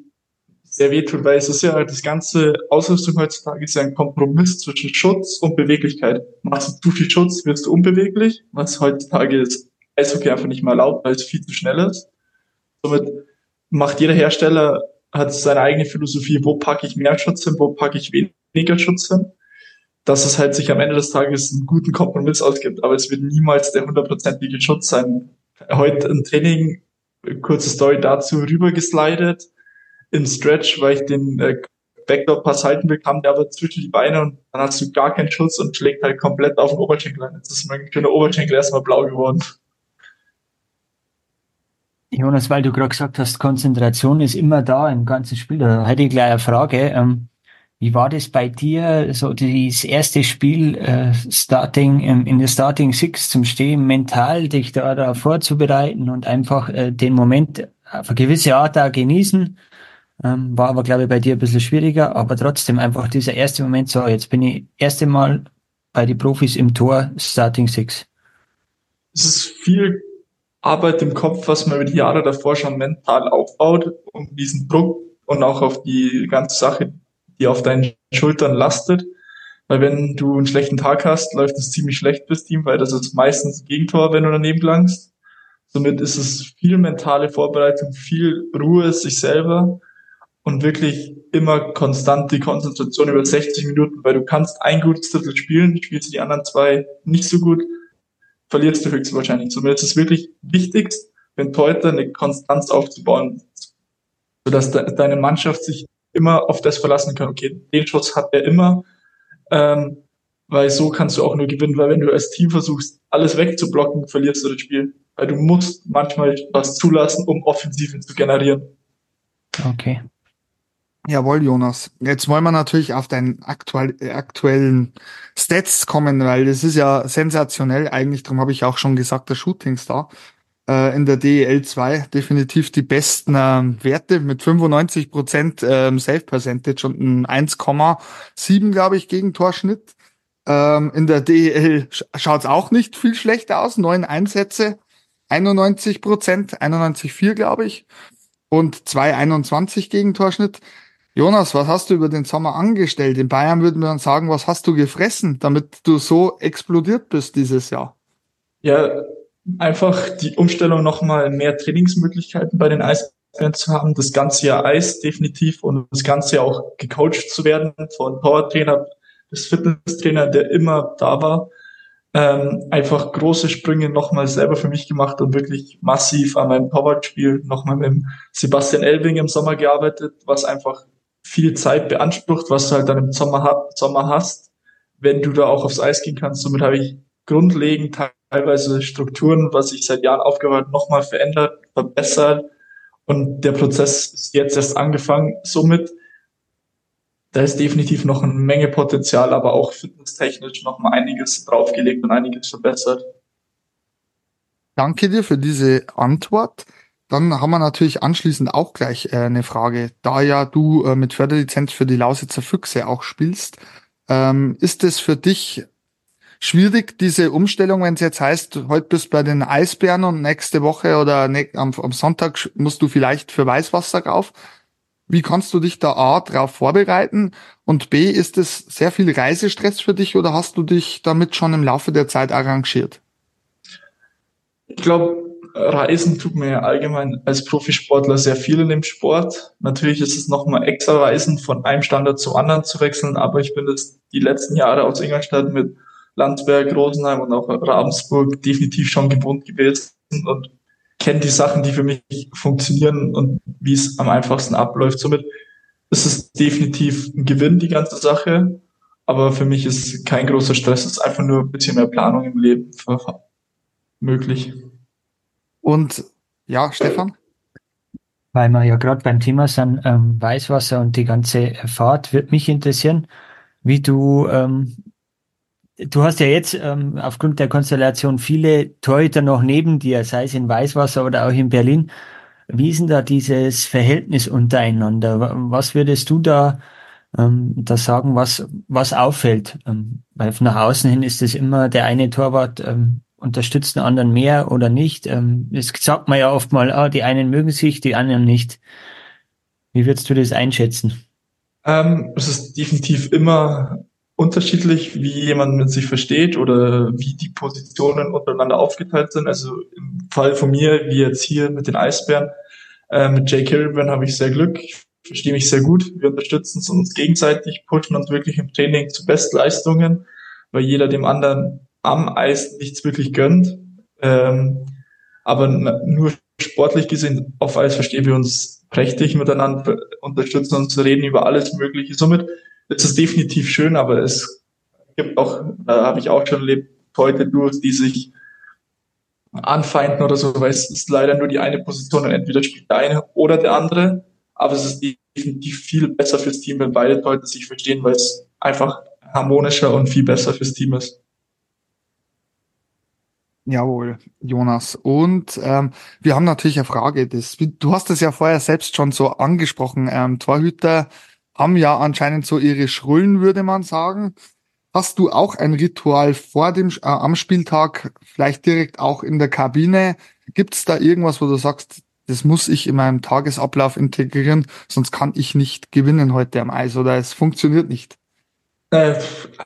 sehr weh tut, weil es ist ja das ganze Ausrüstung heutzutage ist ja ein Kompromiss zwischen Schutz und Beweglichkeit. Machst du zu viel Schutz, wirst du unbeweglich, was heutzutage ist Eishockey einfach nicht mehr erlaubt, weil es viel zu schnell ist. Somit macht jeder Hersteller hat seine eigene Philosophie, wo packe ich mehr Schutz hin, wo packe ich weniger Schutz hin, dass es halt sich am Ende des Tages einen guten Kompromiss ausgibt, aber es wird niemals der hundertprozentige Schutz sein. Heute im Training, kurze Story dazu, rübergeslidet im Stretch, weil ich den äh, Backdoor-Pass halten bekam, der aber zwischen die Beine und dann hast du gar keinen Schutz und schlägt halt komplett auf den Oberschenkel ein. Jetzt ist mein schöner Oberschenkel erstmal blau geworden. Jonas, weil du gerade gesagt hast, Konzentration ist immer da im ganzen Spiel. Da hätte ich gleich eine Frage. Ähm, wie war das bei dir, so das erste Spiel äh, Starting ähm, in der Starting Six zum Stehen, mental dich da, da vorzubereiten und einfach äh, den Moment auf eine gewisse Art da genießen? Ähm, war aber, glaube ich, bei dir ein bisschen schwieriger, aber trotzdem einfach dieser erste Moment, so, jetzt bin ich erste Mal bei den Profis im Tor Starting Six. Es ist viel Arbeit im Kopf, was man über die Jahre davor schon mental aufbaut, um diesen Druck und auch auf die ganze Sache, die auf deinen Schultern lastet. Weil wenn du einen schlechten Tag hast, läuft es ziemlich schlecht fürs Team, weil das ist meistens ein Gegentor, wenn du daneben langst. Somit ist es viel mentale Vorbereitung, viel Ruhe, sich selber und wirklich immer konstant die Konzentration über 60 Minuten, weil du kannst ein gutes Drittel spielen, spielst die anderen zwei nicht so gut, verlierst du höchstwahrscheinlich. Somit ist es wirklich wichtigst, wenn heute eine Konstanz aufzubauen, sodass de deine Mannschaft sich immer auf das verlassen kann. Okay, den Schuss hat er immer, ähm, weil so kannst du auch nur gewinnen, weil wenn du als Team versuchst, alles wegzublocken, verlierst du das Spiel. Weil du musst manchmal was zulassen, um Offensiven zu generieren. Okay. Jawohl, Jonas. Jetzt wollen wir natürlich auf deinen aktuell, äh, aktuellen Stats kommen, weil das ist ja sensationell. Eigentlich, darum habe ich auch schon gesagt, der Shootingstar äh, in der DEL 2 definitiv die besten ähm, Werte mit 95 Prozent ähm, Save Percentage und ein 1,7, glaube ich, Gegentorschnitt. Ähm, in der DEL schaut es auch nicht viel schlechter aus. Neun Einsätze, 91 Prozent, 91,4 glaube ich und 2,21 Gegentorschnitt. Jonas, was hast du über den Sommer angestellt? In Bayern würden wir dann sagen, was hast du gefressen, damit du so explodiert bist dieses Jahr? Ja, einfach die Umstellung nochmal mehr Trainingsmöglichkeiten bei den Eisbären zu haben, das ganze Jahr Eis definitiv und das ganze Jahr auch gecoacht zu werden von Powertrainer bis Fitnesstrainer, der immer da war. Ähm, einfach große Sprünge nochmal selber für mich gemacht und wirklich massiv an meinem Powerspiel nochmal mit Sebastian Elbing im Sommer gearbeitet, was einfach viel Zeit beansprucht, was du halt dann im Sommer, Sommer hast, wenn du da auch aufs Eis gehen kannst. Somit habe ich grundlegend teilweise Strukturen, was ich seit Jahren aufgebaut nochmal verändert, verbessert. Und der Prozess ist jetzt erst angefangen. Somit, da ist definitiv noch eine Menge Potenzial, aber auch fitnesstechnisch noch mal einiges draufgelegt und einiges verbessert. Danke dir für diese Antwort. Dann haben wir natürlich anschließend auch gleich äh, eine Frage. Da ja du äh, mit Förderlizenz für die Lausitzer Füchse auch spielst, ähm, ist es für dich schwierig, diese Umstellung, wenn es jetzt heißt, heute bist du bei den Eisbären und nächste Woche oder ne, am, am, Sonntag musst du vielleicht für Weißwasser rauf? Wie kannst du dich da A darauf vorbereiten und B ist es sehr viel Reisestress für dich oder hast du dich damit schon im Laufe der Zeit arrangiert? Ich glaube, Reisen tut mir allgemein als Profisportler sehr viel in dem Sport. Natürlich ist es nochmal extra Reisen von einem Standard zu anderen zu wechseln, aber ich bin das die letzten Jahre aus Ingolstadt mit Landsberg, Rosenheim und auch Ravensburg definitiv schon gewohnt gewesen und kenne die Sachen, die für mich funktionieren und wie es am einfachsten abläuft. Somit ist es definitiv ein Gewinn, die ganze Sache. Aber für mich ist kein großer Stress, es ist einfach nur ein bisschen mehr Planung im Leben möglich. Und ja, Stefan? Weil wir ja gerade beim Thema sind, ähm, Weißwasser und die ganze Fahrt, wird mich interessieren, wie du, ähm, du hast ja jetzt ähm, aufgrund der Konstellation viele Torhüter noch neben dir, sei es in Weißwasser oder auch in Berlin. Wie ist denn da dieses Verhältnis untereinander? Was würdest du da, ähm, da sagen, was, was auffällt? Ähm, weil nach außen hin ist es immer der eine Torwart ähm, unterstützt den anderen mehr oder nicht. Ähm, das sagt man ja oft mal, ah, die einen mögen sich, die anderen nicht. Wie würdest du das einschätzen? Ähm, es ist definitiv immer unterschiedlich, wie jemand mit sich versteht oder wie die Positionen untereinander aufgeteilt sind. Also im Fall von mir, wie jetzt hier mit den Eisbären, äh, mit Jay Kirby habe ich sehr Glück. Ich verstehe mich sehr gut. Wir unterstützen uns gegenseitig, pushen uns wirklich im Training zu Bestleistungen, weil jeder dem anderen am Eis nichts wirklich gönnt. Ähm, aber nur sportlich gesehen auf Eis verstehen wir uns prächtig miteinander, unterstützen uns, reden über alles Mögliche. Somit ist es definitiv schön, aber es gibt auch, da habe ich auch schon erlebt, heute durch, die sich anfeinden oder so, weil es ist leider nur die eine Position und entweder spielt der eine oder der andere. Aber es ist definitiv viel besser fürs Team, wenn beide Leute sich verstehen, weil es einfach harmonischer und viel besser fürs Team ist. Jawohl, Jonas. Und ähm, wir haben natürlich eine Frage. Das, du hast es ja vorher selbst schon so angesprochen. Ähm, Torhüter haben ja anscheinend so ihre Schrullen, würde man sagen. Hast du auch ein Ritual vor dem äh, am Spieltag, vielleicht direkt auch in der Kabine? Gibt es da irgendwas, wo du sagst, das muss ich in meinem Tagesablauf integrieren, sonst kann ich nicht gewinnen heute am Eis oder es funktioniert nicht? Äh,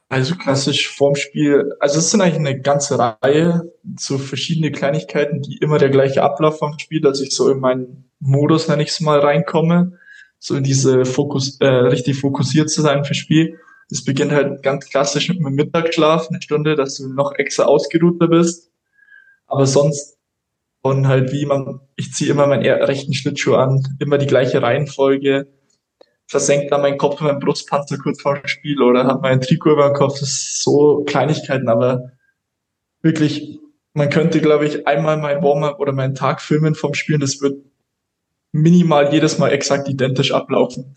also klassisch vorm Spiel. Also es sind eigentlich eine ganze Reihe, so verschiedene Kleinigkeiten, die immer der gleiche Ablauf vom Spiel, dass ich so in meinen Modus, nenne ich es mal, reinkomme, so in diese Fokus, äh, richtig fokussiert zu sein fürs Spiel. Es beginnt halt ganz klassisch mit einem Mittagsschlaf, eine Stunde, dass du noch extra ausgeruhter bist. Aber sonst und halt wie man, ich ziehe immer meinen rechten Schlittschuh an, immer die gleiche Reihenfolge, versenkt dann meinen Kopf in meinen Brustpanzer kurz vor dem Spiel oder hat mein Trikot über dem Kopf. Das ist so Kleinigkeiten, aber wirklich, man könnte, glaube ich, einmal mein Warm-up oder meinen Tag filmen vom Spielen. Das wird minimal jedes Mal exakt identisch ablaufen.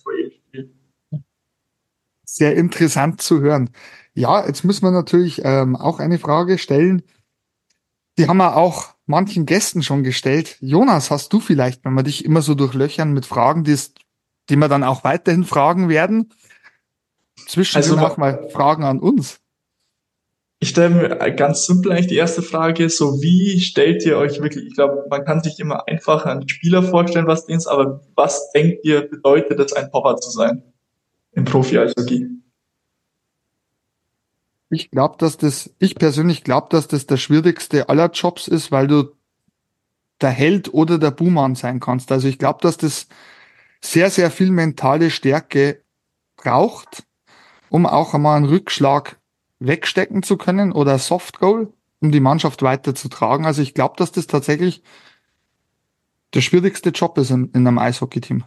Sehr interessant zu hören. Ja, jetzt müssen wir natürlich ähm, auch eine Frage stellen. Die haben wir auch manchen Gästen schon gestellt. Jonas, hast du vielleicht, wenn wir dich immer so durchlöchern mit Fragen, die, die wir dann auch weiterhin fragen werden, zwischendurch also, auch mal Fragen an uns? Ich stelle mir ganz simpel eigentlich die erste Frage, so wie stellt ihr euch wirklich, ich glaube, man kann sich immer einfach einen Spieler vorstellen, was den ist, aber was denkt ihr, bedeutet es, ein Popper zu sein im Profi-Eishockey? Ich glaube, dass das, ich persönlich glaube, dass das der schwierigste aller Jobs ist, weil du der Held oder der Buhmann sein kannst. Also ich glaube, dass das sehr, sehr viel mentale Stärke braucht, um auch einmal einen Rückschlag wegstecken zu können oder Soft Goal, um die Mannschaft weiterzutragen. Also ich glaube, dass das tatsächlich der schwierigste Job ist in, in einem Eishockey-Team.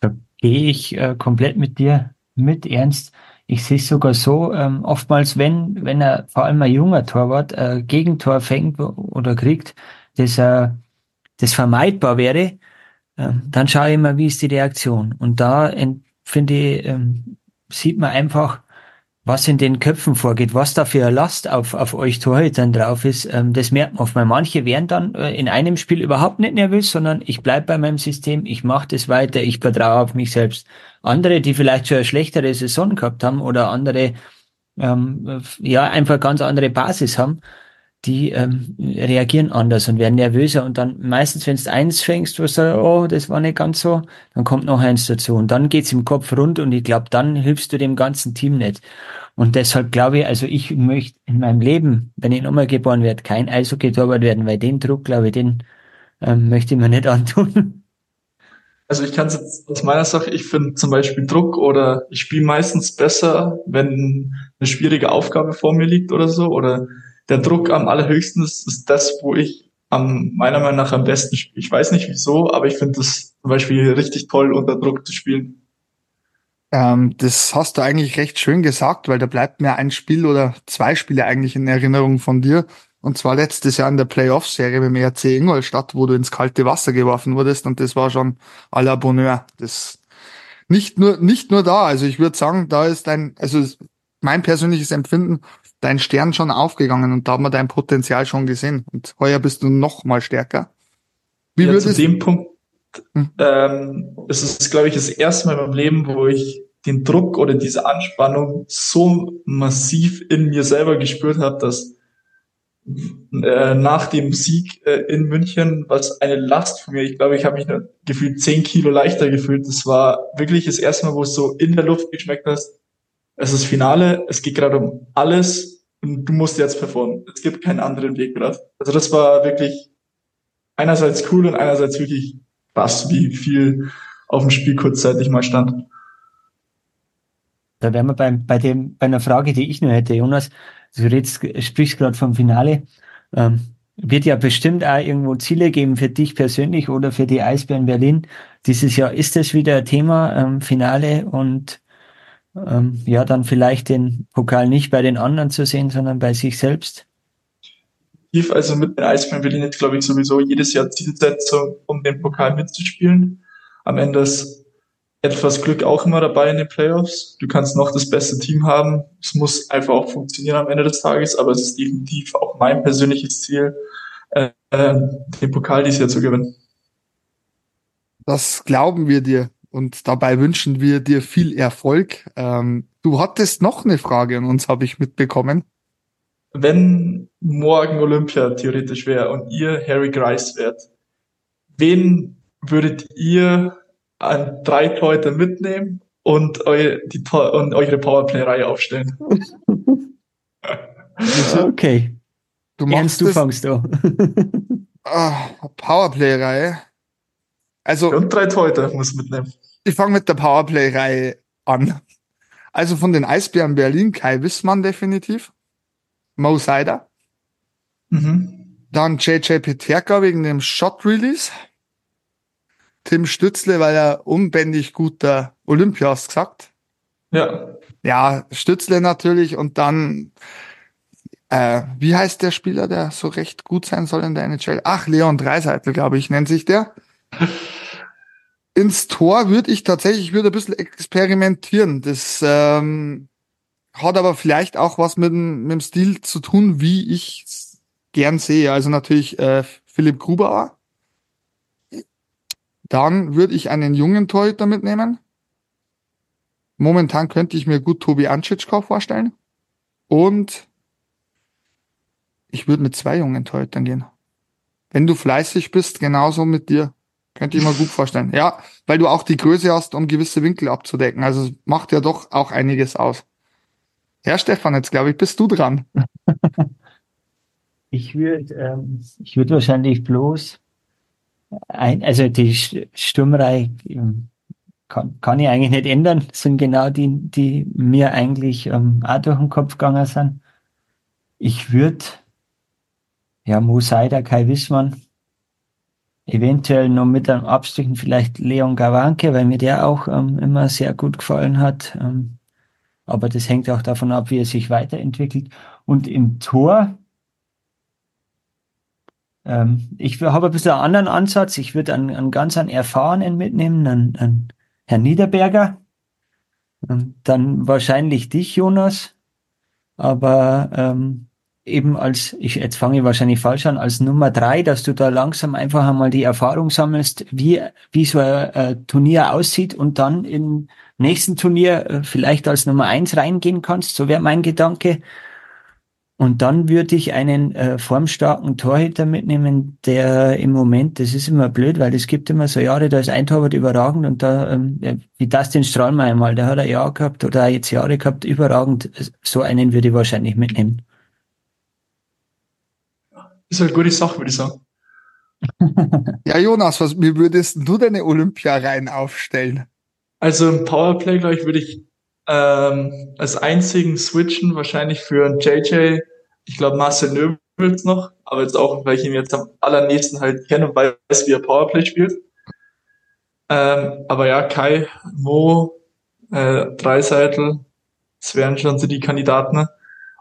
Da gehe ich äh, komplett mit dir mit, Ernst. Ich sehe es sogar so, ähm, oftmals, wenn, wenn er vor allem ein junger Torwart äh, Gegentor fängt oder kriegt, das, äh, das vermeidbar wäre, äh, dann schaue ich immer, wie ist die Reaktion. Und da finde ich, ähm, sieht man einfach, was in den Köpfen vorgeht, was da für eine Last auf, auf euch Torhütern drauf ist, ähm, das merkt man oft. Manche wären dann äh, in einem Spiel überhaupt nicht nervös, sondern ich bleib bei meinem System, ich mache das weiter, ich vertraue auf mich selbst. Andere, die vielleicht schon eine schlechtere Saison gehabt haben oder andere, ähm, ja, einfach ganz andere Basis haben, die ähm, reagieren anders und werden nervöser und dann meistens, wenn du eins fängst, wo du sagst, oh, das war nicht ganz so, dann kommt noch eins dazu und dann geht's im Kopf rund und ich glaube, dann hilfst du dem ganzen Team nicht. Und deshalb glaube ich, also ich möchte in meinem Leben, wenn ich nochmal geboren werde, kein Eishockey-Torwart werden, weil den Druck, glaube ich, den ähm, möchte ich mir nicht antun. Also ich kann es jetzt aus meiner Sache, ich finde zum Beispiel Druck oder ich spiele meistens besser, wenn eine schwierige Aufgabe vor mir liegt oder so oder der Druck am allerhöchsten ist, ist das, wo ich am, meiner Meinung nach am besten spiele. Ich weiß nicht wieso, aber ich finde das zum Beispiel richtig toll, unter Druck zu spielen. Ähm, das hast du eigentlich recht schön gesagt, weil da bleibt mir ein Spiel oder zwei Spiele eigentlich in Erinnerung von dir. Und zwar letztes Jahr in der Playoff-Serie mit dem RC Ingolstadt, wo du ins kalte Wasser geworfen wurdest. Und das war schon à la Bonheur. Das nicht nur, nicht nur da. Also ich würde sagen, da ist dein, also mein persönliches Empfinden, dein Stern schon aufgegangen und da haben wir dein Potenzial schon gesehen. Und heuer bist du noch mal stärker. Wie ja, zu dem Punkt hm. ähm, es ist, glaube ich, das erste Mal in meinem Leben, wo ich den Druck oder diese Anspannung so massiv in mir selber gespürt habe, dass äh, nach dem Sieg äh, in München, was eine Last von mir, ich glaube, ich habe mich gefühlt zehn Kilo leichter gefühlt. Das war wirklich das erste Mal, wo es so in der Luft geschmeckt hast, es ist Finale, es geht gerade um alles und du musst jetzt performen. Es gibt keinen anderen Weg gerade. Also das war wirklich einerseits cool und einerseits wirklich krass, wie viel auf dem Spiel kurzzeitig mal stand. Da wären wir beim, bei dem, bei einer Frage, die ich nur hätte, Jonas. Du redest, sprichst gerade vom Finale. Ähm, wird ja bestimmt auch irgendwo Ziele geben für dich persönlich oder für die Eisbären Berlin. Dieses Jahr ist das wieder Thema, ähm, Finale und ähm, ja, dann vielleicht den Pokal nicht bei den anderen zu sehen, sondern bei sich selbst? Also mit den Eisbären Berlin jetzt, glaube ich, sowieso jedes Jahr Zielsetzung, um den Pokal mitzuspielen. Am Ende ist etwas Glück auch immer dabei in den Playoffs. Du kannst noch das beste Team haben. Es muss einfach auch funktionieren am Ende des Tages, aber es ist definitiv auch mein persönliches Ziel, äh, den Pokal dieses Jahr zu gewinnen. Das glauben wir dir und dabei wünschen wir dir viel Erfolg. Ähm, du hattest noch eine Frage an uns, habe ich mitbekommen. Wenn morgen Olympia theoretisch wäre und ihr Harry Grice wärt, wen würdet ihr an drei Torhüter mitnehmen und, eu die, und eure Powerplay-Reihe aufstellen? okay. Du machst Ernst, du fangst an. ah, Powerplay-Reihe. Also, und drei Torhüter muss mitnehmen. Ich fange mit der Powerplay-Reihe an. Also von den Eisbären Berlin Kai Wissmann definitiv. Mo Seider. Mhm. Dann JJ Peterka wegen dem Shot Release. Tim Stützle, weil er unbändig guter Olympia hast gesagt. Ja. Ja, Stützle natürlich und dann, äh, wie heißt der Spieler, der so recht gut sein soll in der NHL? Ach, Leon Dreiseitel, glaube ich, nennt sich der. Ins Tor würde ich tatsächlich, ich würde ein bisschen experimentieren. Das ähm, hat aber vielleicht auch was mit, mit dem Stil zu tun, wie ich gern sehe. Also natürlich äh, Philipp Gruber. Dann würde ich einen jungen Torhüter mitnehmen. Momentan könnte ich mir gut Tobi Anschitschkau vorstellen. Und ich würde mit zwei jungen Torhütern gehen. Wenn du fleißig bist, genauso mit dir. Könnte ich mir gut vorstellen. Ja, weil du auch die Größe hast, um gewisse Winkel abzudecken. Also macht ja doch auch einiges aus. Ja, Stefan, jetzt glaube ich, bist du dran. ich würde ähm, ich würde wahrscheinlich bloß ein, also die Sturmreihe ähm, kann, kann ich eigentlich nicht ändern, das sind genau die, die mir eigentlich ähm, auch durch den Kopf gegangen sind. Ich würde, ja, Mo Seider, Kai Wissmann, eventuell noch mit einem Abstrichen vielleicht Leon Gawanke, weil mir der auch ähm, immer sehr gut gefallen hat. Ähm, aber das hängt auch davon ab, wie er sich weiterentwickelt. Und im Tor, ähm, ich habe ein bisschen einen anderen Ansatz. Ich würde einen, einen ganz einen Erfahrenen mitnehmen, einen, einen Herrn Niederberger. Ähm, dann wahrscheinlich dich, Jonas. Aber ähm, eben als, ich, jetzt fange ich wahrscheinlich falsch an, als Nummer drei, dass du da langsam einfach einmal die Erfahrung sammelst, wie, wie so ein, ein Turnier aussieht und dann im nächsten Turnier äh, vielleicht als Nummer eins reingehen kannst. So wäre mein Gedanke. Und dann würde ich einen äh, formstarken Torhüter mitnehmen, der im Moment, das ist immer blöd, weil es gibt immer so Jahre, da ist ein Torwart überragend und da, ähm, wie das den Strahlmeier mal, der hat ein Jahr gehabt oder jetzt Jahre gehabt, überragend. So einen würde ich wahrscheinlich mitnehmen. Ist eine gute Sache, würde ich sagen. ja, Jonas, was, wie würdest du deine Olympiareihen aufstellen? Also im Powerplay, glaube ich, würde ich ähm, als einzigen switchen, wahrscheinlich für einen JJ, ich glaube Marcel Nöbels noch, aber jetzt auch, weil ich ihn jetzt am allernächsten halt kenne und weiß, wie er Powerplay spielt. Ähm, aber ja, Kai, Mo, äh, Dreiseitel, das wären schon so die Kandidaten. Ne?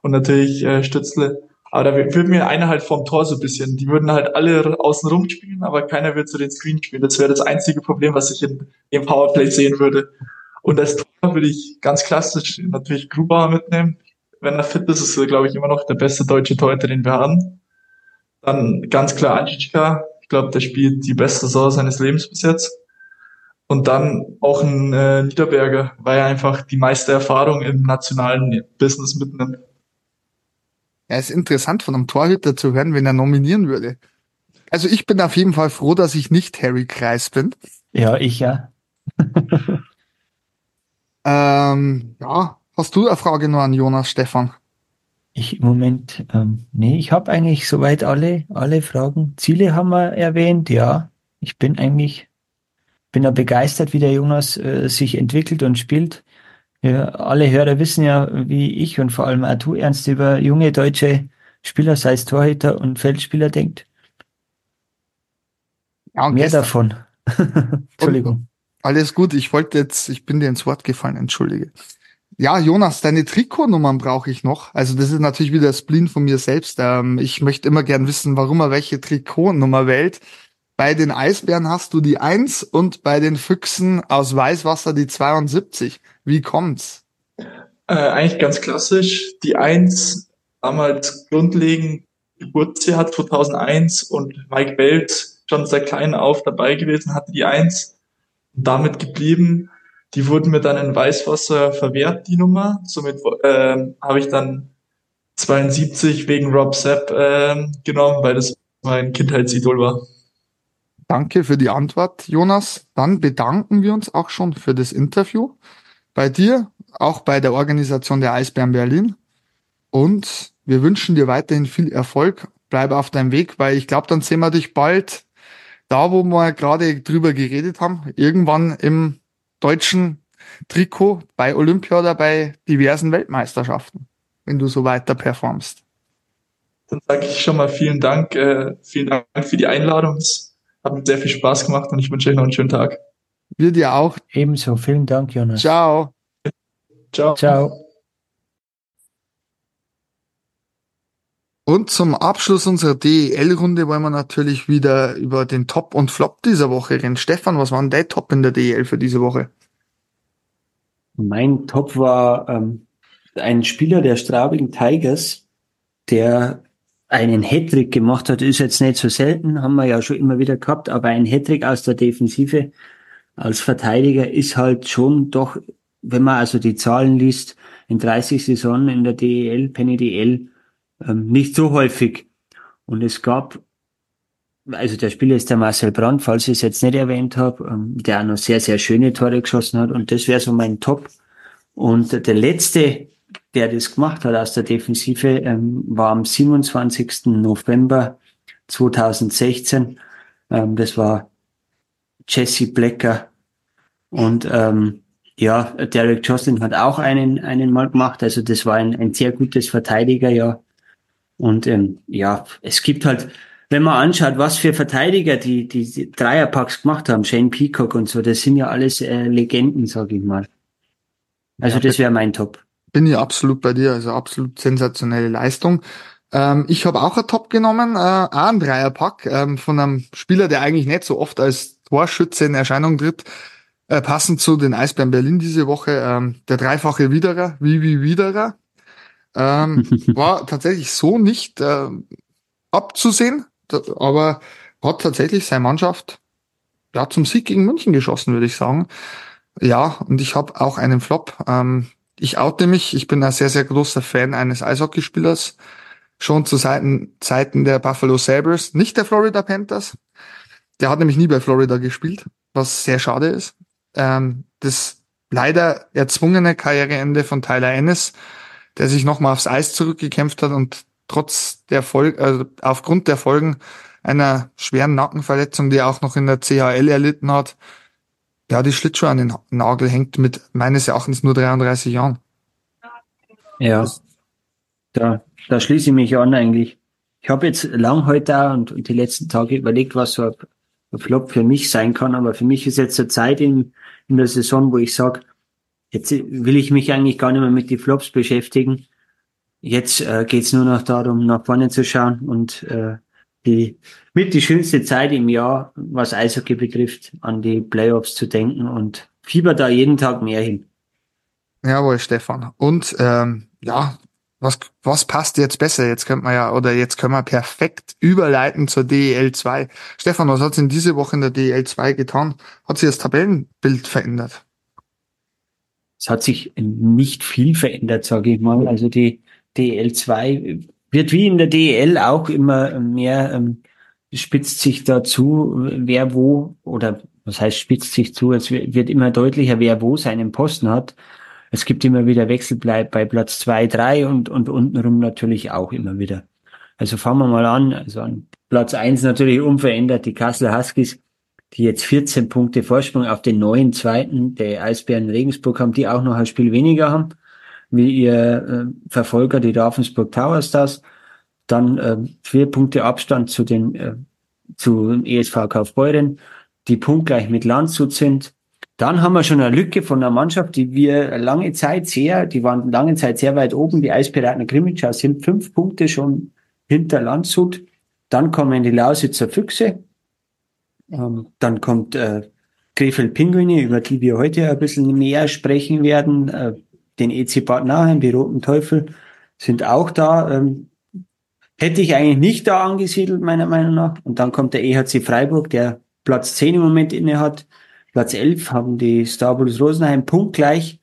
Und natürlich äh, Stützle. Aber da würde mir einer halt vom Tor so ein bisschen, die würden halt alle außen rum spielen, aber keiner wird zu den Screen spielen. Das wäre das einzige Problem, was ich in dem Powerplay sehen würde. Und als Tor würde ich ganz klassisch natürlich Gruber mitnehmen. Wenn er fit ist, ist er, glaube ich, immer noch der beste deutsche Torhüter, den wir haben. Dann ganz klar Anschitschka. Ich glaube, der spielt die beste Saison seines Lebens bis jetzt. Und dann auch ein äh, Niederberger, weil er einfach die meiste Erfahrung im nationalen Business mitnimmt. Ja, ist interessant von einem Torhüter zu hören, wenn er nominieren würde. Also ich bin auf jeden Fall froh, dass ich nicht Harry Kreis bin. Ja, ich ja. ähm, ja, hast du eine Frage noch an Jonas Stefan? Ich im Moment, ähm, nee, ich habe eigentlich soweit alle, alle Fragen. Ziele haben wir erwähnt, ja. Ich bin eigentlich, bin ja begeistert, wie der Jonas äh, sich entwickelt und spielt. Ja, alle Hörer wissen ja, wie ich und vor allem auch du, Ernst, über junge deutsche Spieler, sei es Torhüter und Feldspieler denkt. Ja, Mehr gestern. davon. Entschuldigung. Und, alles gut, ich wollte jetzt, ich bin dir ins Wort gefallen, entschuldige. Ja, Jonas, deine Trikotnummern brauche ich noch. Also das ist natürlich wieder Spleen von mir selbst. Ähm, ich möchte immer gern wissen, warum er welche Trikotnummer wählt. Bei den Eisbären hast du die 1 und bei den Füchsen aus Weißwasser die 72. Wie kommt's? Äh, eigentlich ganz klassisch. Die 1 damals grundlegend Geburtsjahr hat 2001 und Mike Belt schon seit klein auf dabei gewesen, hatte die 1 und damit geblieben. Die wurden mir dann in Weißwasser verwehrt, die Nummer. Somit äh, habe ich dann 72 wegen Rob Sepp äh, genommen, weil das mein Kindheitsidol war. Danke für die Antwort, Jonas. Dann bedanken wir uns auch schon für das Interview. Bei dir, auch bei der Organisation der Eisbären Berlin. Und wir wünschen dir weiterhin viel Erfolg. Bleib auf deinem Weg, weil ich glaube, dann sehen wir dich bald da, wo wir gerade drüber geredet haben. Irgendwann im deutschen Trikot bei Olympia oder bei diversen Weltmeisterschaften, wenn du so weiter performst. Dann sage ich schon mal vielen Dank, äh, vielen Dank für die Einladung. Es hat mir sehr viel Spaß gemacht und ich wünsche euch noch einen schönen Tag. Wir dir auch. Ebenso. Vielen Dank, Jonas. Ciao. Ciao. Ciao. Und zum Abschluss unserer DEL-Runde wollen wir natürlich wieder über den Top und Flop dieser Woche reden. Stefan, was war denn dein Top in der DEL für diese Woche? Mein Top war ähm, ein Spieler der Straubing Tigers, der einen Hattrick gemacht hat. Ist jetzt nicht so selten, haben wir ja schon immer wieder gehabt, aber ein Hattrick aus der Defensive als Verteidiger ist halt schon doch, wenn man also die Zahlen liest, in 30 Saisonen in der DEL, Penny DL, ähm, nicht so häufig. Und es gab, also der Spieler ist der Marcel Brandt, falls ich es jetzt nicht erwähnt habe, ähm, der auch noch sehr, sehr schöne Tore geschossen hat. Und das wäre so mein Top. Und der letzte, der das gemacht hat aus der Defensive, ähm, war am 27. November 2016. Ähm, das war Jesse Blecker. Und ähm, ja, Derek Jocelyn hat auch einen, einen mal gemacht. Also das war ein, ein sehr gutes Verteidigerjahr. Und ähm, ja, es gibt halt, wenn man anschaut, was für Verteidiger die, die, die Dreierpacks gemacht haben, Shane Peacock und so, das sind ja alles äh, Legenden, sag ich mal. Also ja, das wäre mein Top. Bin ich absolut bei dir, also absolut sensationelle Leistung. Ähm, ich habe auch ein Top genommen, äh, auch ein Dreierpack ähm, von einem Spieler, der eigentlich nicht so oft als Torschütze in Erscheinung tritt, äh, passend zu den Eisbären Berlin diese Woche, ähm, der dreifache Widerer, Vivi Widerer, ähm, war tatsächlich so nicht äh, abzusehen, aber hat tatsächlich seine Mannschaft ja zum Sieg gegen München geschossen, würde ich sagen. Ja, und ich habe auch einen Flop. Ähm, ich oute mich, ich bin ein sehr, sehr großer Fan eines Eishockeyspielers, schon zu Zeiten, Zeiten der Buffalo Sabres, nicht der Florida Panthers. Der hat nämlich nie bei Florida gespielt, was sehr schade ist. Ähm, das leider erzwungene Karriereende von Tyler Ennis der sich nochmal aufs Eis zurückgekämpft hat und trotz der Folge, also aufgrund der Folgen einer schweren Nackenverletzung, die er auch noch in der CHL erlitten hat, ja, die Schlittschuhe an den Nagel hängt mit meines Erachtens nur 33 Jahren. Ja, da, da schließe ich mich an eigentlich. Ich habe jetzt lang heute und, und die letzten Tage überlegt, was so ein Flop für mich sein kann, aber für mich ist jetzt eine Zeit in, in der Saison, wo ich sage, Jetzt will ich mich eigentlich gar nicht mehr mit den Flops beschäftigen. Jetzt äh, geht's nur noch darum, nach vorne zu schauen und äh, die mit die schönste Zeit im Jahr, was Eishockey betrifft, an die Playoffs zu denken und fieber da jeden Tag mehr hin. Jawohl, Stefan. Und ähm, ja, was, was passt jetzt besser? Jetzt könnte man ja, oder jetzt können wir perfekt überleiten zur DEL 2. Stefan, was hat in diese Woche in der DEL 2 getan? Hat sich das Tabellenbild verändert? es hat sich nicht viel verändert, sage ich mal. Also die DL2 wird wie in der DEL auch immer mehr ähm, spitzt sich dazu, wer wo oder was heißt spitzt sich zu, es wird immer deutlicher, wer wo seinen Posten hat. Es gibt immer wieder Wechsel bei Platz zwei, drei und, und untenrum natürlich auch immer wieder. Also fangen wir mal an. Also an Platz eins natürlich unverändert die Kassel Huskies die jetzt 14 Punkte Vorsprung auf den neuen Zweiten der Eisbären Regensburg haben, die auch noch ein Spiel weniger haben, wie ihr äh, Verfolger, die Ravensburg Tower Stars. Dann äh, vier Punkte Abstand zu den äh, zu ESV Kaufbeuren, die punktgleich mit Landshut sind. Dann haben wir schon eine Lücke von einer Mannschaft, die wir lange Zeit sehr, die waren lange Zeit sehr weit oben, die Eispiraten Grimmitschau sind fünf Punkte schon hinter Landshut. Dann kommen die Lausitzer Füchse, Ähm, dann kommt äh, Krefeld Pinguine, über die wir heute ein bisschen mehr sprechen werden. Äh, den EC Bad Nauheim, die Roten Teufel sind auch da. Ähm, hätte ich eigentlich nicht da angesiedelt, meiner Meinung nach. Und dann kommt der EHC Freiburg, der Platz 10 im Moment inne hat. Platz 11 haben die Star Bulls Rosenheim punktgleich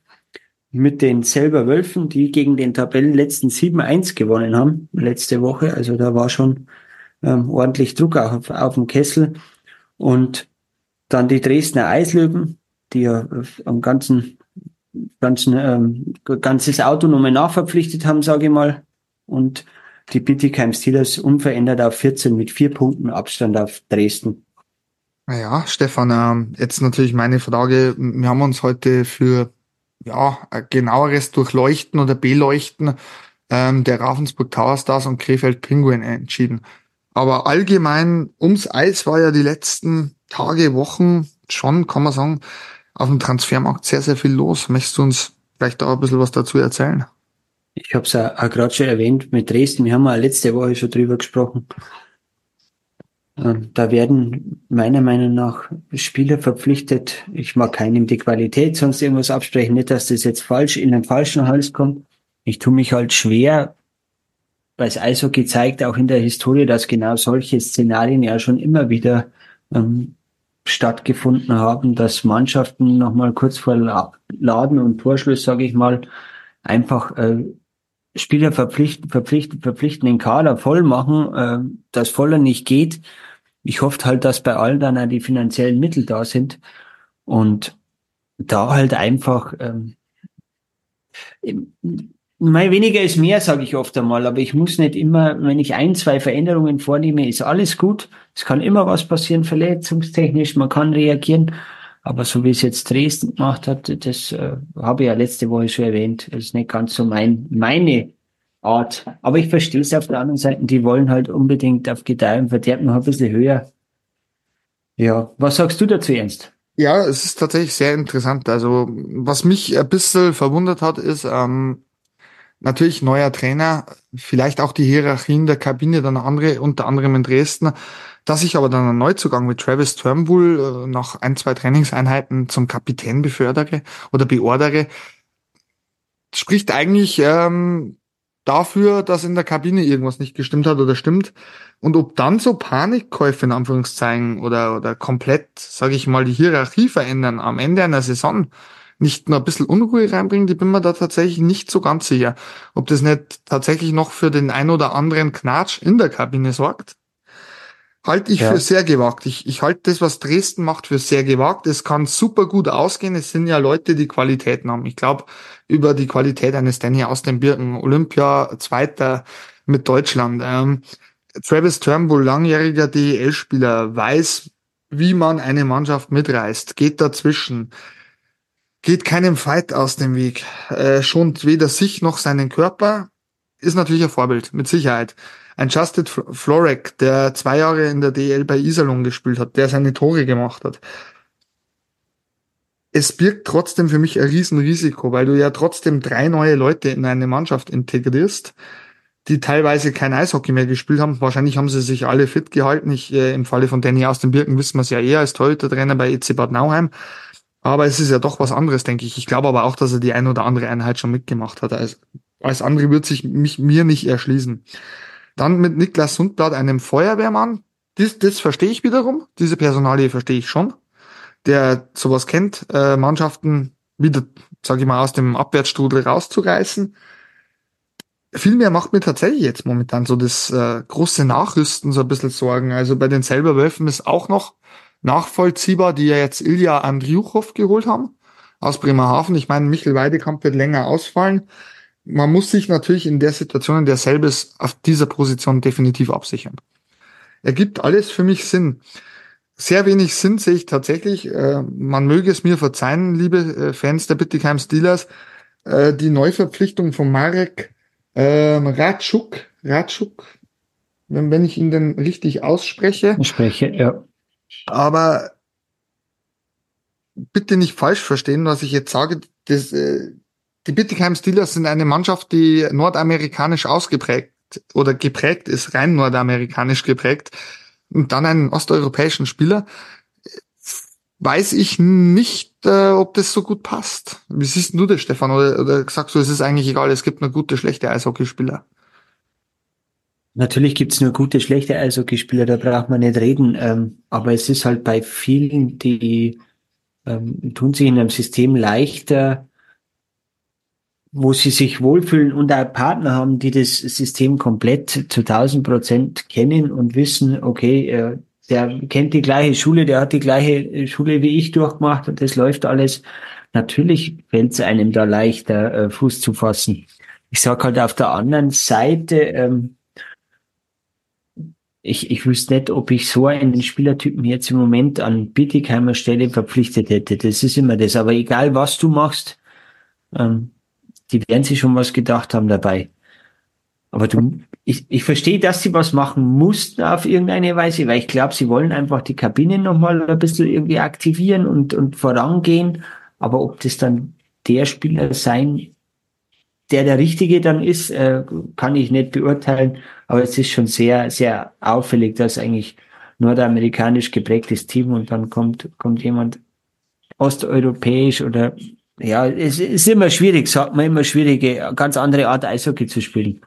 mit den selber Wölfen, die gegen den Tabellenletzten 7-1 gewonnen haben letzte Woche. Also da war schon ähm, ordentlich Druck auch auf, auf dem Kessel. Und dann die Dresdner Eislöwen, die ja am ganzen, ganzen ähm, ganzes Auto nochmal nachverpflichtet haben, sage ich mal. Und die Bittigheim Steelers unverändert auf 14 mit vier Punkten Abstand auf Dresden. Naja, Stefan, ähm, jetzt natürlich meine Frage. Wir haben uns heute für ja, genaueres Durchleuchten oder Beleuchten ähm, der Ravensburg Tower Stars und Krefeld Penguin entschieden. Aber allgemein ums Eis war ja die letzten Tage, Wochen schon, kann man sagen, auf dem Transfermarkt sehr, sehr viel los. Möchtest du uns vielleicht auch ein bisschen was dazu erzählen? Ich habe es auch gerade schon erwähnt mit Dresden. Wir haben ja letzte Woche schon drüber gesprochen. Ähm, da werden meiner Meinung nach Spieler verpflichtet. Ich mag keinem die Qualität sonst irgendwas absprechen. Nicht, dass das jetzt falsch in den falschen Hals kommt. Ich tue mich halt schwer, weil es Eishockey zeigt auch in der Historie, dass genau solche Szenarien ja schon immer wieder ähm, stattgefunden haben, dass Mannschaften nochmal kurz vor Laden und Torschluss, sage ich mal, einfach äh, Spieler verpflichten, verpflichten, verpflichten den Kader voll machen, äh, dass voller nicht geht ich hoffe halt, dass bei allen dann auch die finanziellen Mittel da sind und da halt einfach ähm, mal weniger ist mehr, sage ich oft einmal, aber ich muss nicht immer, wenn ich ein, zwei Veränderungen vornehme, ist alles gut. Es kann immer was passieren, verletzungstechnisch, man kann reagieren. Aber so wie es jetzt Dresden gemacht hat, das äh, habe ich ja letzte Woche schon erwähnt, ist nicht ganz so mein, meine Art. Aber ich verstehe es auf der anderen Seite, die wollen halt unbedingt auf Gedeih und noch ein bisschen höher. Ja, was sagst du dazu, Ernst? Ja, es ist tatsächlich sehr interessant. Also, was mich ein bisschen verwundert hat, ist, ähm, natürlich neuer Trainer, vielleicht auch die Hierarchien der Kabine dann andere, unter anderem in Dresden, dass ich aber dann einen Neuzugang mit Travis Turnbull äh, nach ein, zwei Trainingseinheiten zum Kapitän befördere oder beordere, spricht eigentlich ähm, dafür, dass in der Kabine irgendwas nicht gestimmt hat oder stimmt. Und ob dann so Panikkäufe in Anführungszeichen oder, oder komplett, sage ich mal, die Hierarchie verändern am Ende einer Saison nicht nur ein bisschen Unruhe reinbringen, ich bin mir da tatsächlich nicht so ganz sicher. Ob das nicht tatsächlich noch für den ein oder anderen Knatsch in der Kabine sorgt halte ich ja. für sehr gewagt. Ich, ich halte das, was Dresden macht, für sehr gewagt. Es kann super gut ausgehen. Es sind ja Leute, die Qualitäten haben. Ich glaube, über die Qualität eines Danny aus den Birken, Olympia Zweiter mit Deutschland. Ähm, Travis Turnbull, langjähriger DEL-Spieler, weiß, wie man eine Mannschaft mitreißt, geht dazwischen, geht keinem Fight aus dem Weg, äh, schont weder sich noch seinen Körper, ist natürlich ein Vorbild, mit Sicherheit ein Justin Florek, der zwei Jahre in der DL bei Iserlohn gespielt hat, der seine Tore gemacht hat. Es birgt trotzdem für mich ein Riesenrisiko, weil du ja trotzdem drei neue Leute in eine Mannschaft integrierst, die teilweise kein Eishockey mehr gespielt haben. Wahrscheinlich haben sie sich alle fit gehalten. Ich, äh, Im Falle von Danny aus den Birken wissen wir es ja eher als Torhüter-Trainer bei EC Bad Nauheim. Aber es ist ja doch was anderes, denke ich. Ich glaube aber auch, dass er die ein oder andere Einheit schon mitgemacht hat. Als, als andere wird sich mich, mir nicht erschließen. Dann mit Niklas Sundblatt, einem Feuerwehrmann. Das, das verstehe ich wiederum. Diese Personalie verstehe ich schon. Der sowas kennt, äh, Mannschaften wieder, sage ich mal, aus dem Abwärtsstrudel rauszureißen. Vielmehr macht mir tatsächlich jetzt momentan so das äh, große Nachrüsten so ein bisschen Sorgen. Also bei den selber Wölfen ist auch noch nachvollziehbar, die ja jetzt Ilja Andriuchow geholt haben aus Bremerhaven. Ich meine, Michel Weidekamp wird länger ausfallen man muss sich natürlich in der Situation, in der selbes auf dieser Position definitiv absichern. Ergibt alles für mich Sinn. Sehr wenig Sinn sehe ich tatsächlich. Äh, man möge es mir verzeihen, liebe äh, Fans der Bittigheim Steelers, äh, die Neuverpflichtung von Marek äh, Ratschuk, Ratschuk, wenn, wenn ich ihn denn richtig ausspreche. Ich spreche, ja. Aber bitte nicht falsch verstehen, was ich jetzt sage. Das, die Bittigheim Steelers sind eine Mannschaft, die nordamerikanisch ausgeprägt oder geprägt ist, rein nordamerikanisch geprägt. Und dann einen osteuropäischen Spieler. weiß ich nicht, äh, ob das so gut passt. Wie siehst du das, Stefan? Oder, oder sagst du, es ist eigentlich egal, es gibt nur gute, schlechte Eishockeyspieler? Natürlich gibt's nur gute, schlechte Eishockeyspieler, da braucht man nicht reden. Ähm, aber es ist halt bei vielen, die ähm, tun sich in einem System leichter, wo sie sich wohlfühlen und auch Partner haben, die das System komplett zu 1000 Prozent kennen und wissen, okay, äh, der kennt die gleiche Schule, der hat die gleiche Schule wie ich durchgemacht und das läuft alles. Natürlich fällt es einem da leichter, äh, Fuß zu fassen. Ich sag halt auf der anderen Seite, ähm, ich, ich wüsste nicht, ob ich so einen Spielertypen jetzt im Moment an Bittigheimer Stelle verpflichtet hätte. Das ist immer das. Aber egal, was du machst, ähm, die werden sich schon was gedacht haben dabei. Aber du, ich, ich verstehe, dass sie was machen mussten auf irgendeine Weise, weil ich glaube, sie wollen einfach die Kabine nochmal ein bisschen irgendwie aktivieren und, und vorangehen. Aber ob das dann der Spieler sein, der der Richtige dann ist, äh, kann ich nicht beurteilen. Aber es ist schon sehr, sehr auffällig, dass eigentlich nordamerikanisch geprägtes Team und dann kommt, kommt jemand osteuropäisch oder ja, es ist immer schwierig, sagt man immer schwierige, ganz andere Art Eishockey zu spielen.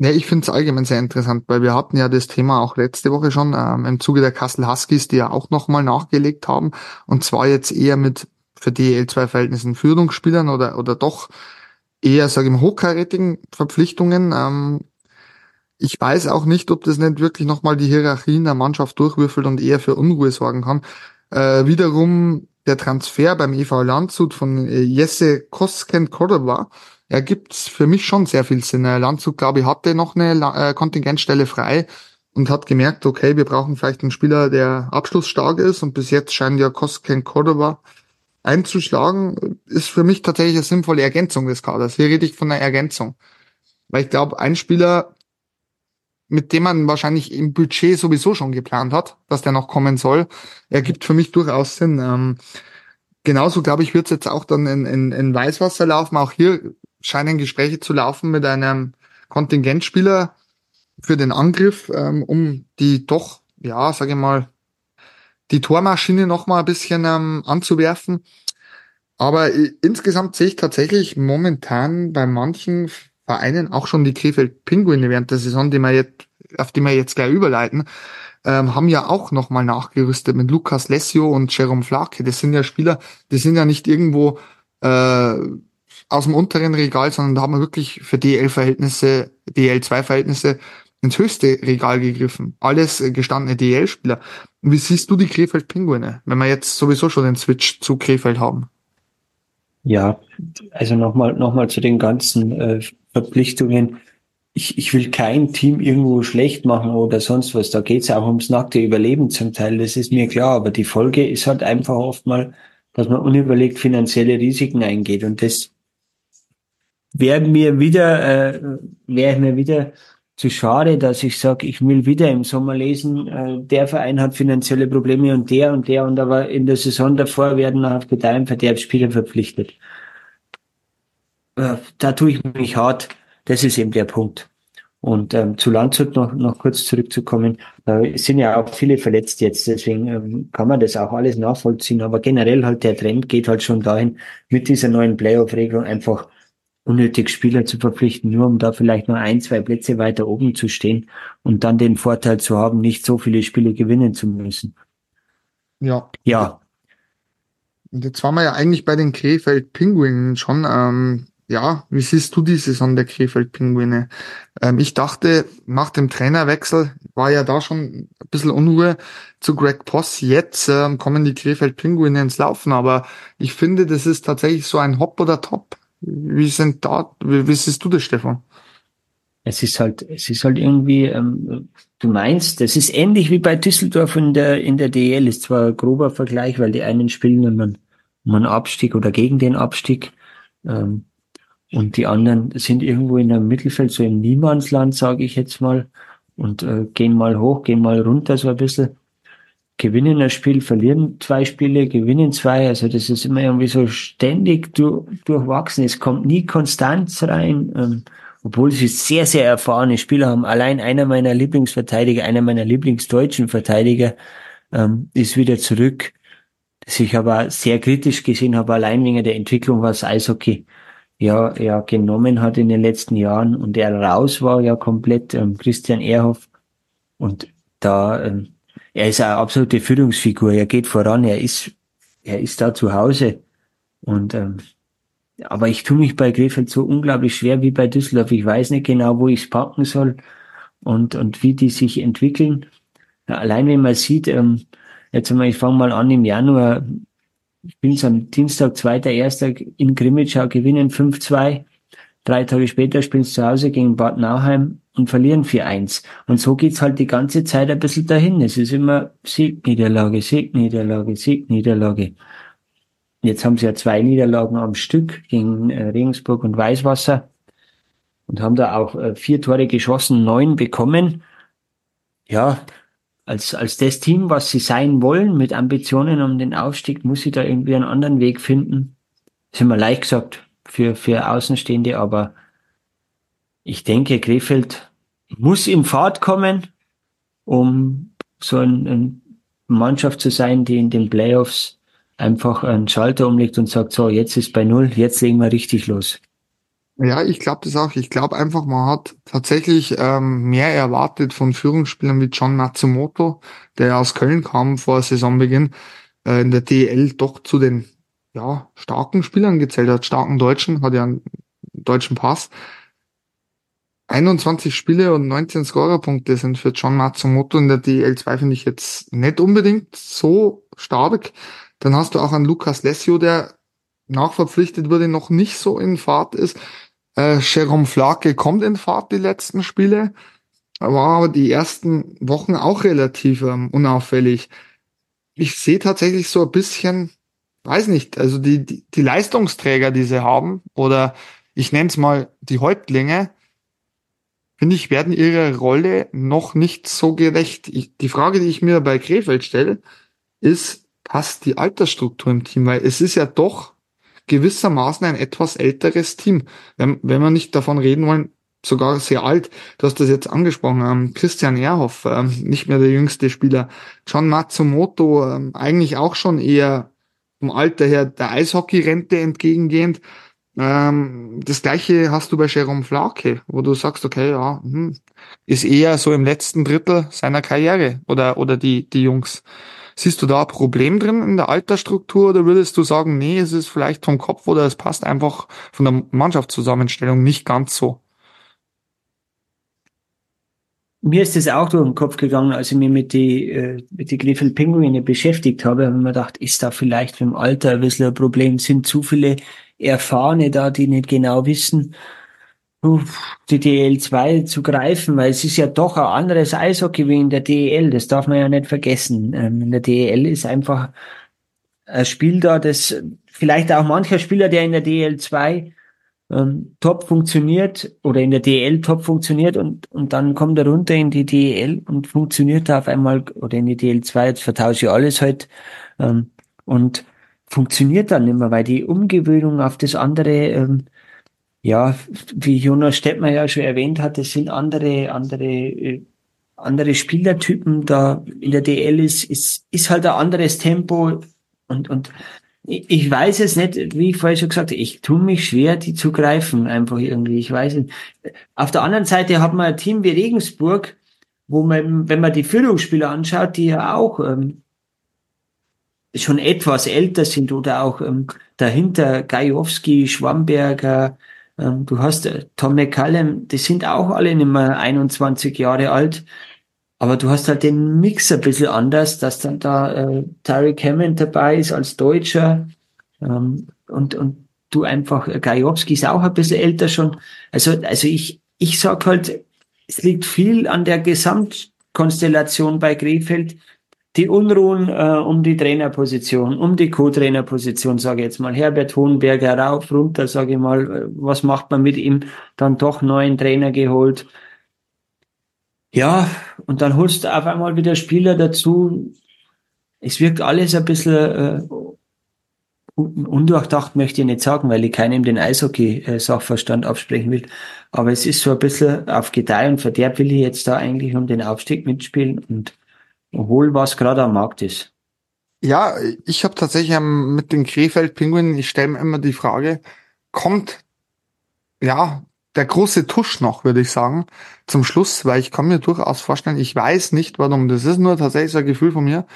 Ja, ich finde es allgemein sehr interessant, weil wir hatten ja das Thema auch letzte Woche schon ähm, im Zuge der Kassel Huskies, die ja auch nochmal nachgelegt haben. Und zwar jetzt eher mit für DL2-Verhältnissen Führungsspielern oder, oder doch eher, sage ich mal, hochkarätigen Verpflichtungen. Ähm, ich weiß auch nicht, ob das nicht wirklich nochmal die Hierarchien der Mannschaft durchwürfelt und eher für Unruhe sorgen kann. Äh, wiederum der Transfer beim EV Landshut von äh, Jesse Kosken Cordova ergibt für mich schon sehr viel Sinn. Landshut, glaube ich, hatte noch eine äh, Kontingentstelle frei und hat gemerkt, okay, wir brauchen vielleicht einen Spieler, der abschlussstark ist und bis jetzt scheint ja Kosken Cordova einzuschlagen, ist für mich tatsächlich eine sinnvolle Ergänzung des Kaders. Hier rede ich von einer Ergänzung. Weil ich glaube, ein Spieler, mit dem man wahrscheinlich im Budget sowieso schon geplant hat, dass der noch kommen soll, ergibt für mich durchaus Sinn. Ähm, genauso, glaube ich, wird es jetzt auch dann in, in, in Weißwasser laufen. Auch hier scheinen Gespräche zu laufen mit einem Kontingentspieler für den Angriff, ähm, um die doch, ja, sage ich mal, die Tormaschine noch mal ein bisschen ähm, anzuwerfen. Aber insgesamt sehe ich tatsächlich momentan bei manchen Vereinen auch schon die Krefeld Pinguine während der Saison, die wir jetzt, auf die wir jetzt gleich überleiten, ähm, haben ja auch nochmal nachgerüstet mit Lukas Lessio und Jerome Flake. Das sind ja Spieler, die sind ja nicht irgendwo äh, aus dem unteren Regal, sondern da haben wir wirklich für DL-Verhältnisse, DL2-Verhältnisse ins höchste Regal gegriffen. Alles äh, gestandene DL-Spieler. Wie siehst du die Krefeld Pinguine, wenn wir jetzt sowieso schon den Switch zu Krefeld haben? Ja, also nochmal noch mal zu den ganzen äh, Verpflichtungen. Ich, ich will kein Team irgendwo schlecht machen oder sonst was. Da geht's auch ums nackte Überleben zum Teil, das ist mir klar. Aber die Folge ist halt einfach oft mal, dass man unüberlegt finanzielle Risiken eingeht. Und das wäre mir wieder, äh, wäre mir wieder zu schade, dass ich sage, ich will wieder im Sommer lesen, äh, der Verein hat finanzielle Probleme und der und der und aber in der Saison davor werden nach Gedeih Verderb Spieler verpflichtet. Äh, da tue ich mich hart. Das ist eben der Punkt. Und ähm, zu Landshut noch, noch kurz zurückzukommen, da sind ja auch viele verletzt jetzt, deswegen ähm, kann man das auch alles nachvollziehen, aber generell halt der Trend geht halt schon dahin, mit dieser neuen Playoff-Regelung einfach unnötig Spieler zu verpflichten, nur um da vielleicht nur ein, zwei Plätze weiter oben zu stehen und dann den Vorteil zu haben, nicht so viele Spiele gewinnen zu müssen. Ja. Ja. Und jetzt waren wir ja eigentlich bei den Krefeld Pinguinen schon. Ähm, ja, wie siehst du die Saison der Krefeld Pinguine? Ähm, ich dachte, nach dem Trainerwechsel war ja da schon ein bisschen Unruhe zu Greg Poss. Jetzt ähm, kommen die Krefeld Pinguine ins Laufen, aber ich finde, das ist tatsächlich so ein Hop oder Top. Wie sind da, wie, wie siehst du das, Stefan? Es ist halt, es ist halt irgendwie, ähm, du meinst, das ist ähnlich wie bei Düsseldorf in der, in der DL, ist zwar ein grober Vergleich, weil die einen spielen um einen, um einen Abstieg oder gegen den Abstieg, ähm, und die anderen sind irgendwo in einem Mittelfeld, so im Niemandsland, sage ich jetzt mal, und äh, gehen mal hoch, gehen mal runter so ein bisschen gewinnen ein Spiel, verlieren zwei Spiele, gewinnen zwei. Also das ist immer irgendwie so ständig durch, durchwachsen. Es kommt nie Konstanz rein, ähm, obwohl sie sehr, sehr erfahrene Spieler haben. Allein einer meiner Lieblingsverteidiger, einer meiner Lieblingsdeutschen Verteidiger ähm, ist wieder zurück. das ich aber sehr kritisch gesehen habe, allein wegen der Entwicklung, was Eishockey ja, ja genommen hat in den letzten Jahren und er raus war ja komplett, ähm, Christian Ehrhoff. Und da, ähm, er ist eine absolute Führungsfigur, er geht voran, er ist, er ist da zu Hause. Und ähm, aber ich tue mich bei Krefeld so unglaublich schwer wie bei Düsseldorf. Ich weiß nicht genau, wo ich es packen soll und, und wie die sich entwickeln. Allein wenn man sieht, ähm, jetzt einmal, ich fange mal an im Januar, ich bin am Dienstag, zweiter, erster in Grimmitschau, gewinnen 5-2. Drei Tage später spielen sie zu Hause gegen Bad Nauheim und verlieren 4-1. Und so geht's halt die ganze Zeit ein bisschen dahin. Es ist immer Sieg, Niederlage, Sieg, Niederlage, Sieg, Niederlage. Jetzt haben sie ja zwei Niederlagen am Stück gegen äh, Regensburg und Weißwasser und haben da auch äh, vier Tore geschossen, neun bekommen. Ja, als, als das Team, was sie sein wollen, mit Ambitionen um den Aufstieg, muss sie da irgendwie einen anderen Weg finden. Das ist immer leicht gesagt für, für Außenstehende, aber ich denke, Krefeld muss in Fahrt kommen, um so eine ein Mannschaft zu sein, die in den Playoffs einfach einen Schalter umlegt und sagt, so, jetzt ist bei Null, jetzt legen wir richtig los. Ja, ich glaube das auch. Ich glaube einfach, man hat tatsächlich ähm, mehr erwartet von Führungsspielern wie John Matsumoto, der aus Köln kam vor Saisonbeginn, äh, in der DL doch zu den ja, starken Spielern gezählt hat, starken Deutschen, hat ja einen deutschen Pass. 21 Spiele und 19 Scorerpunkte sind für John Matsumoto in der DL2 finde ich jetzt nicht unbedingt so stark. Dann hast du auch einen Lukas Lessio, der nachverpflichtet wurde, noch nicht so in Fahrt ist. Äh, Jerome Flake kommt in Fahrt die letzten Spiele, war aber die ersten Wochen auch relativ ähm, unauffällig. Ich sehe tatsächlich so ein bisschen, weiß nicht, also die, die, die Leistungsträger, die sie haben, oder ich nenne es mal die Häuptlinge, finde ich, werden ihrer Rolle noch nicht so gerecht. Ich, die Frage, die ich mir bei Krefeld stelle, ist, passt die Altersstruktur im Team? Weil es ist ja doch gewissermaßen ein etwas älteres Team. Wenn, wenn wir nicht davon reden wollen, sogar sehr alt. Du hast das jetzt angesprochen. Ähm, Christian Ehrhoff, ähm, nicht mehr der jüngste Spieler. John Matsumoto, ähm, eigentlich auch schon eher vom Alter her der Eishockey-Rente entgegengehend. Ähm, das gleiche hast du bei Jerome Flake, wo du sagst, okay, ja, hm, ist eher so im letzten Drittel seiner Karriere oder, oder die, die Jungs. Siehst du da ein Problem drin in der Altersstruktur oder würdest du sagen, nee, es ist vielleicht vom Kopf oder es passt einfach von der Mannschaftszusammenstellung nicht ganz so? Mir ist das auch durch den Kopf gegangen, als ich mich mit die, äh, mit die Griffel Pinguine beschäftigt habe, habe ich mir gedacht, ist da vielleicht mit dem Alter ein bisschen ein Problem? Sind zu viele Erfahrene da, die nicht genau wissen, die DL2 zu greifen, weil es ist ja doch ein anderes Eishockey wie in der DEL, das darf man ja nicht vergessen. Ähm, in der DEL ist einfach ein Spiel da, das vielleicht auch mancher Spieler, der in der DL2 ähm, top funktioniert oder in der DL top funktioniert und, und dann kommt er runter in die DEL und funktioniert da auf einmal oder in die DL2, jetzt vertausche ich alles halt ähm, und funktioniert dann mehr, weil die Umgewöhnung auf das andere ähm, ja, wie Jonas Stettmer ja schon erwähnt hat, es sind andere, andere, äh, andere Spielertypen da in der DL ist, ist, ist halt ein anderes Tempo und, und ich weiß es nicht, wie ich vorher schon gesagt habe, ich tue mich schwer, die zu greifen, einfach irgendwie, ich weiß nicht. Auf der anderen Seite hat man ein Team wie Regensburg, wo man, wenn man die Führungsspieler anschaut, die ja auch ähm, schon etwas älter sind oder auch ähm, dahinter Gajowski, Schwamberger, ähm, du hast äh, Tom McCallum, die sind auch alle nicht mehr 21 Jahre alt. Aber du hast halt den Mix ein bisschen anders, dass dann da äh, Tarek Hammond dabei ist als Deutscher ähm, und, und du einfach, äh, Gajowski ist auch ein bisschen älter schon. Also, also ich, ich sag halt, es liegt viel an der Gesamtkonstellation bei Krefeld, die Unruhen äh, um die Trainerposition, um die Co-Trainerposition, sage ich jetzt mal. Herbert Hohenberger rauf, runter, sage ich mal. Was macht man mit ihm? Dann doch neuen Trainer geholt. Ja, und dann holst du auf einmal wieder Spieler dazu. Es wirkt alles ein bisschen äh, undurchdacht, möchte ich nicht sagen, weil ich keinem den Eishockey-Sachverstand absprechen will. Aber es ist so ein bisschen auf Gedeih und Verderb will ich jetzt da eigentlich um den Aufstieg mitspielen und hol, was gerade am Markt ist. Ja, ich habe tatsächlich mit den Krefeld-Pinguinen, ich stelle mir immer die Frage, kommt ja der große Tusch noch, würde ich sagen, zum Schluss, weil ich kann mir durchaus vorstellen, ich weiß nicht warum, das ist nur tatsächlich so ein Gefühl von mir,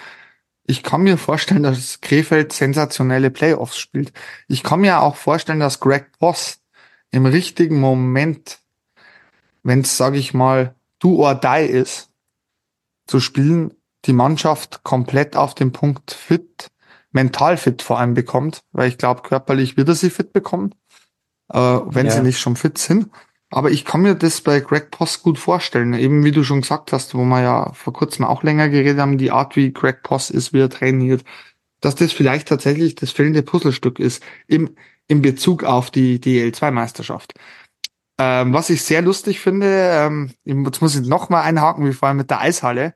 ich kann mir vorstellen, dass Krefeld sensationelle Playoffs spielt. Ich kann mir auch vorstellen, dass Greg Voss im richtigen Moment, wenn es, sage ich mal, do or die ist, zu spielen, die Mannschaft komplett auf den Punkt fit, mental fit vor allem bekommt, weil ich glaube, körperlich wird er sie fit bekommen, äh, wenn ja. sie nicht schon fit sind. Aber ich kann mir das bei Greg Poss gut vorstellen. Eben wie du schon gesagt hast, wo wir ja vor kurzem auch länger geredet haben, die Art, wie Greg Poss ist, wie er trainiert, dass das vielleicht tatsächlich das fehlende Puzzlestück ist im, im Bezug auf die DL2-Meisterschaft. Ähm, was ich sehr lustig finde, ähm, jetzt muss ich noch mal einhaken, wie vorhin mit der Eishalle.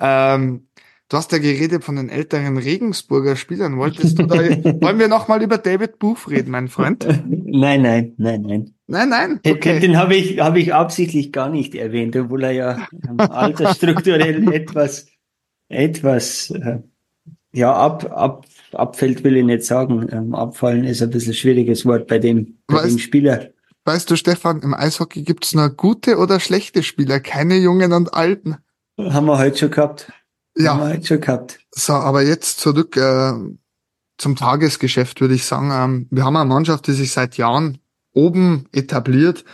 Ähm, du hast ja geredet von den älteren Regensburger Spielern. Wolltest du da, wollen wir noch mal über David Booth reden, mein Freund? Nein, nein, nein, nein. Nein, nein. Okay. Den, den habe ich, hab ich absichtlich gar nicht erwähnt, obwohl er ja altersstrukturell etwas, etwas, äh, ja, ab, ab, abfällt will ich nicht sagen. Ähm, abfallen ist ein bisschen schwieriges Wort bei dem, bei weißt, dem Spieler. Weißt du, Stefan, im Eishockey gibt's nur gute oder schlechte Spieler, keine Jungen und Alten. Haben wir heute schon gehabt. Ja. Haben wir heute schon gehabt. So, aber jetzt zurück äh, zum Tagesgeschäft, würde ich sagen. Ähm, wir haben eine Mannschaft, die sich seit Jahren oben etabliert,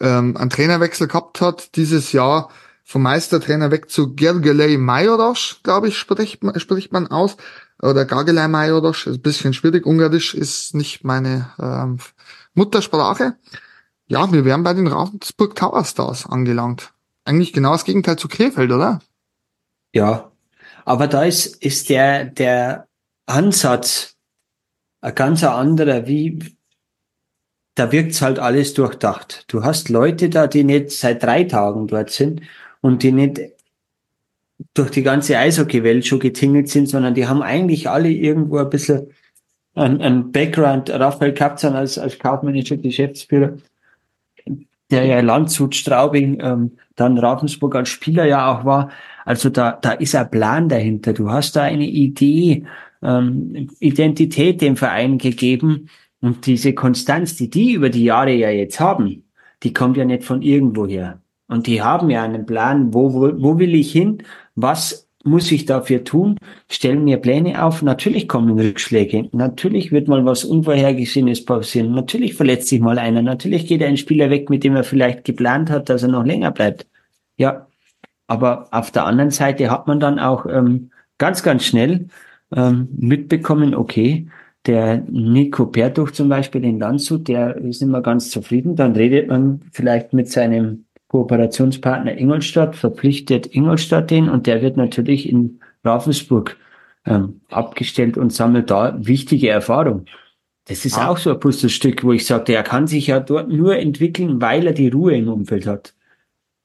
ähm, einen Trainerwechsel gehabt hat. Dieses Jahr vom Meistertrainer weg zu Gergelei Majoros, glaube ich, spricht, spricht man aus. Oder Gargelei Majoros, ist ein bisschen schwierig. Ungarisch ist nicht meine ähm, Muttersprache. Ja, wir wären bei den Ravensburg Tower Stars angelangt. Eigentlich genau das Gegenteil zu Krefeld, oder? Ja, aber da ist, ist der, der Ansatz ein ganz anderer, wie, da wirkt's halt alles durchdacht. Du hast Leute da, die nicht seit drei Tagen dort sind und die nicht durch die ganze Eishockeywelt schon getingelt sind, sondern die haben eigentlich alle irgendwo ein bisschen ein, ein Background. Raphael Kapzan als, als kaufmännischer Geschäftsführer, der ja Landshut, Straubing, ähm, dann Ravensburg als Spieler ja auch war. Also da, da ist ein Plan dahinter. Du hast da eine Idee, ähm, Identität dem Verein gegeben und diese Konstanz, die die über die Jahre ja jetzt haben, die kommt ja nicht von irgendwoher. Und die haben ja einen Plan, wo, wo, wo will ich hin, was muss ich dafür tun, stellen mir Pläne auf. Natürlich kommen Rückschläge. Natürlich wird mal was Unvorhergesehenes passieren. Natürlich verletzt sich mal einer. Natürlich geht ein Spieler weg, mit dem er vielleicht geplant hat, dass er noch länger bleibt. Ja, aber auf der anderen Seite hat man dann auch ähm, ganz, ganz schnell ähm, mitbekommen, okay, der Nico Pertuch zum Beispiel in Landshut, der ist immer ganz zufrieden. Dann redet man vielleicht mit seinem Kooperationspartner Ingolstadt, verpflichtet Ingolstadt den und der wird natürlich in Ravensburg ähm, abgestellt und sammelt da wichtige Erfahrung. Das ist ah. auch so ein Puzzlestück, wo ich sagte, er kann sich ja dort nur entwickeln, weil er die Ruhe im Umfeld hat.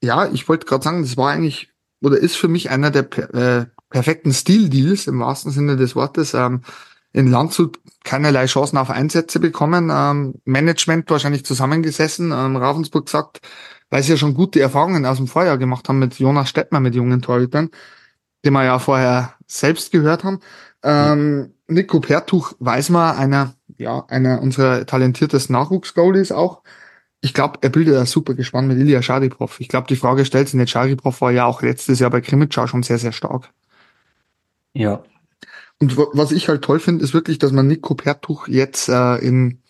Ja, ich wollte gerade sagen, das war eigentlich oder ist für mich einer der äh, perfekten Stil-Deals im wahrsten Sinne des Wortes. Ähm, in Landshut keinerlei Chancen auf Einsätze bekommen. Ähm, Management wahrscheinlich zusammengesessen. Ähm, Ravensburg gesagt, weil sie ja schon gute Erfahrungen aus dem Vorjahr gemacht haben mit Jonas Stettmer, mit jungen Torhütern, die wir ja vorher selbst gehört haben. Ähm, Nico Pertuch weiß man, einer, ja, einer unserer talentiertesten Nachwuchsgoalies auch. Ich glaube, er bildet ein super Gespann mit Ilya Schariprov. Ich glaube, die Frage stellt sich nicht. Schariprov war ja auch letztes Jahr bei Krimitschau schon sehr, sehr stark. Ja, und was ich halt toll finde, ist wirklich, dass man Nico Pertuch jetzt äh, in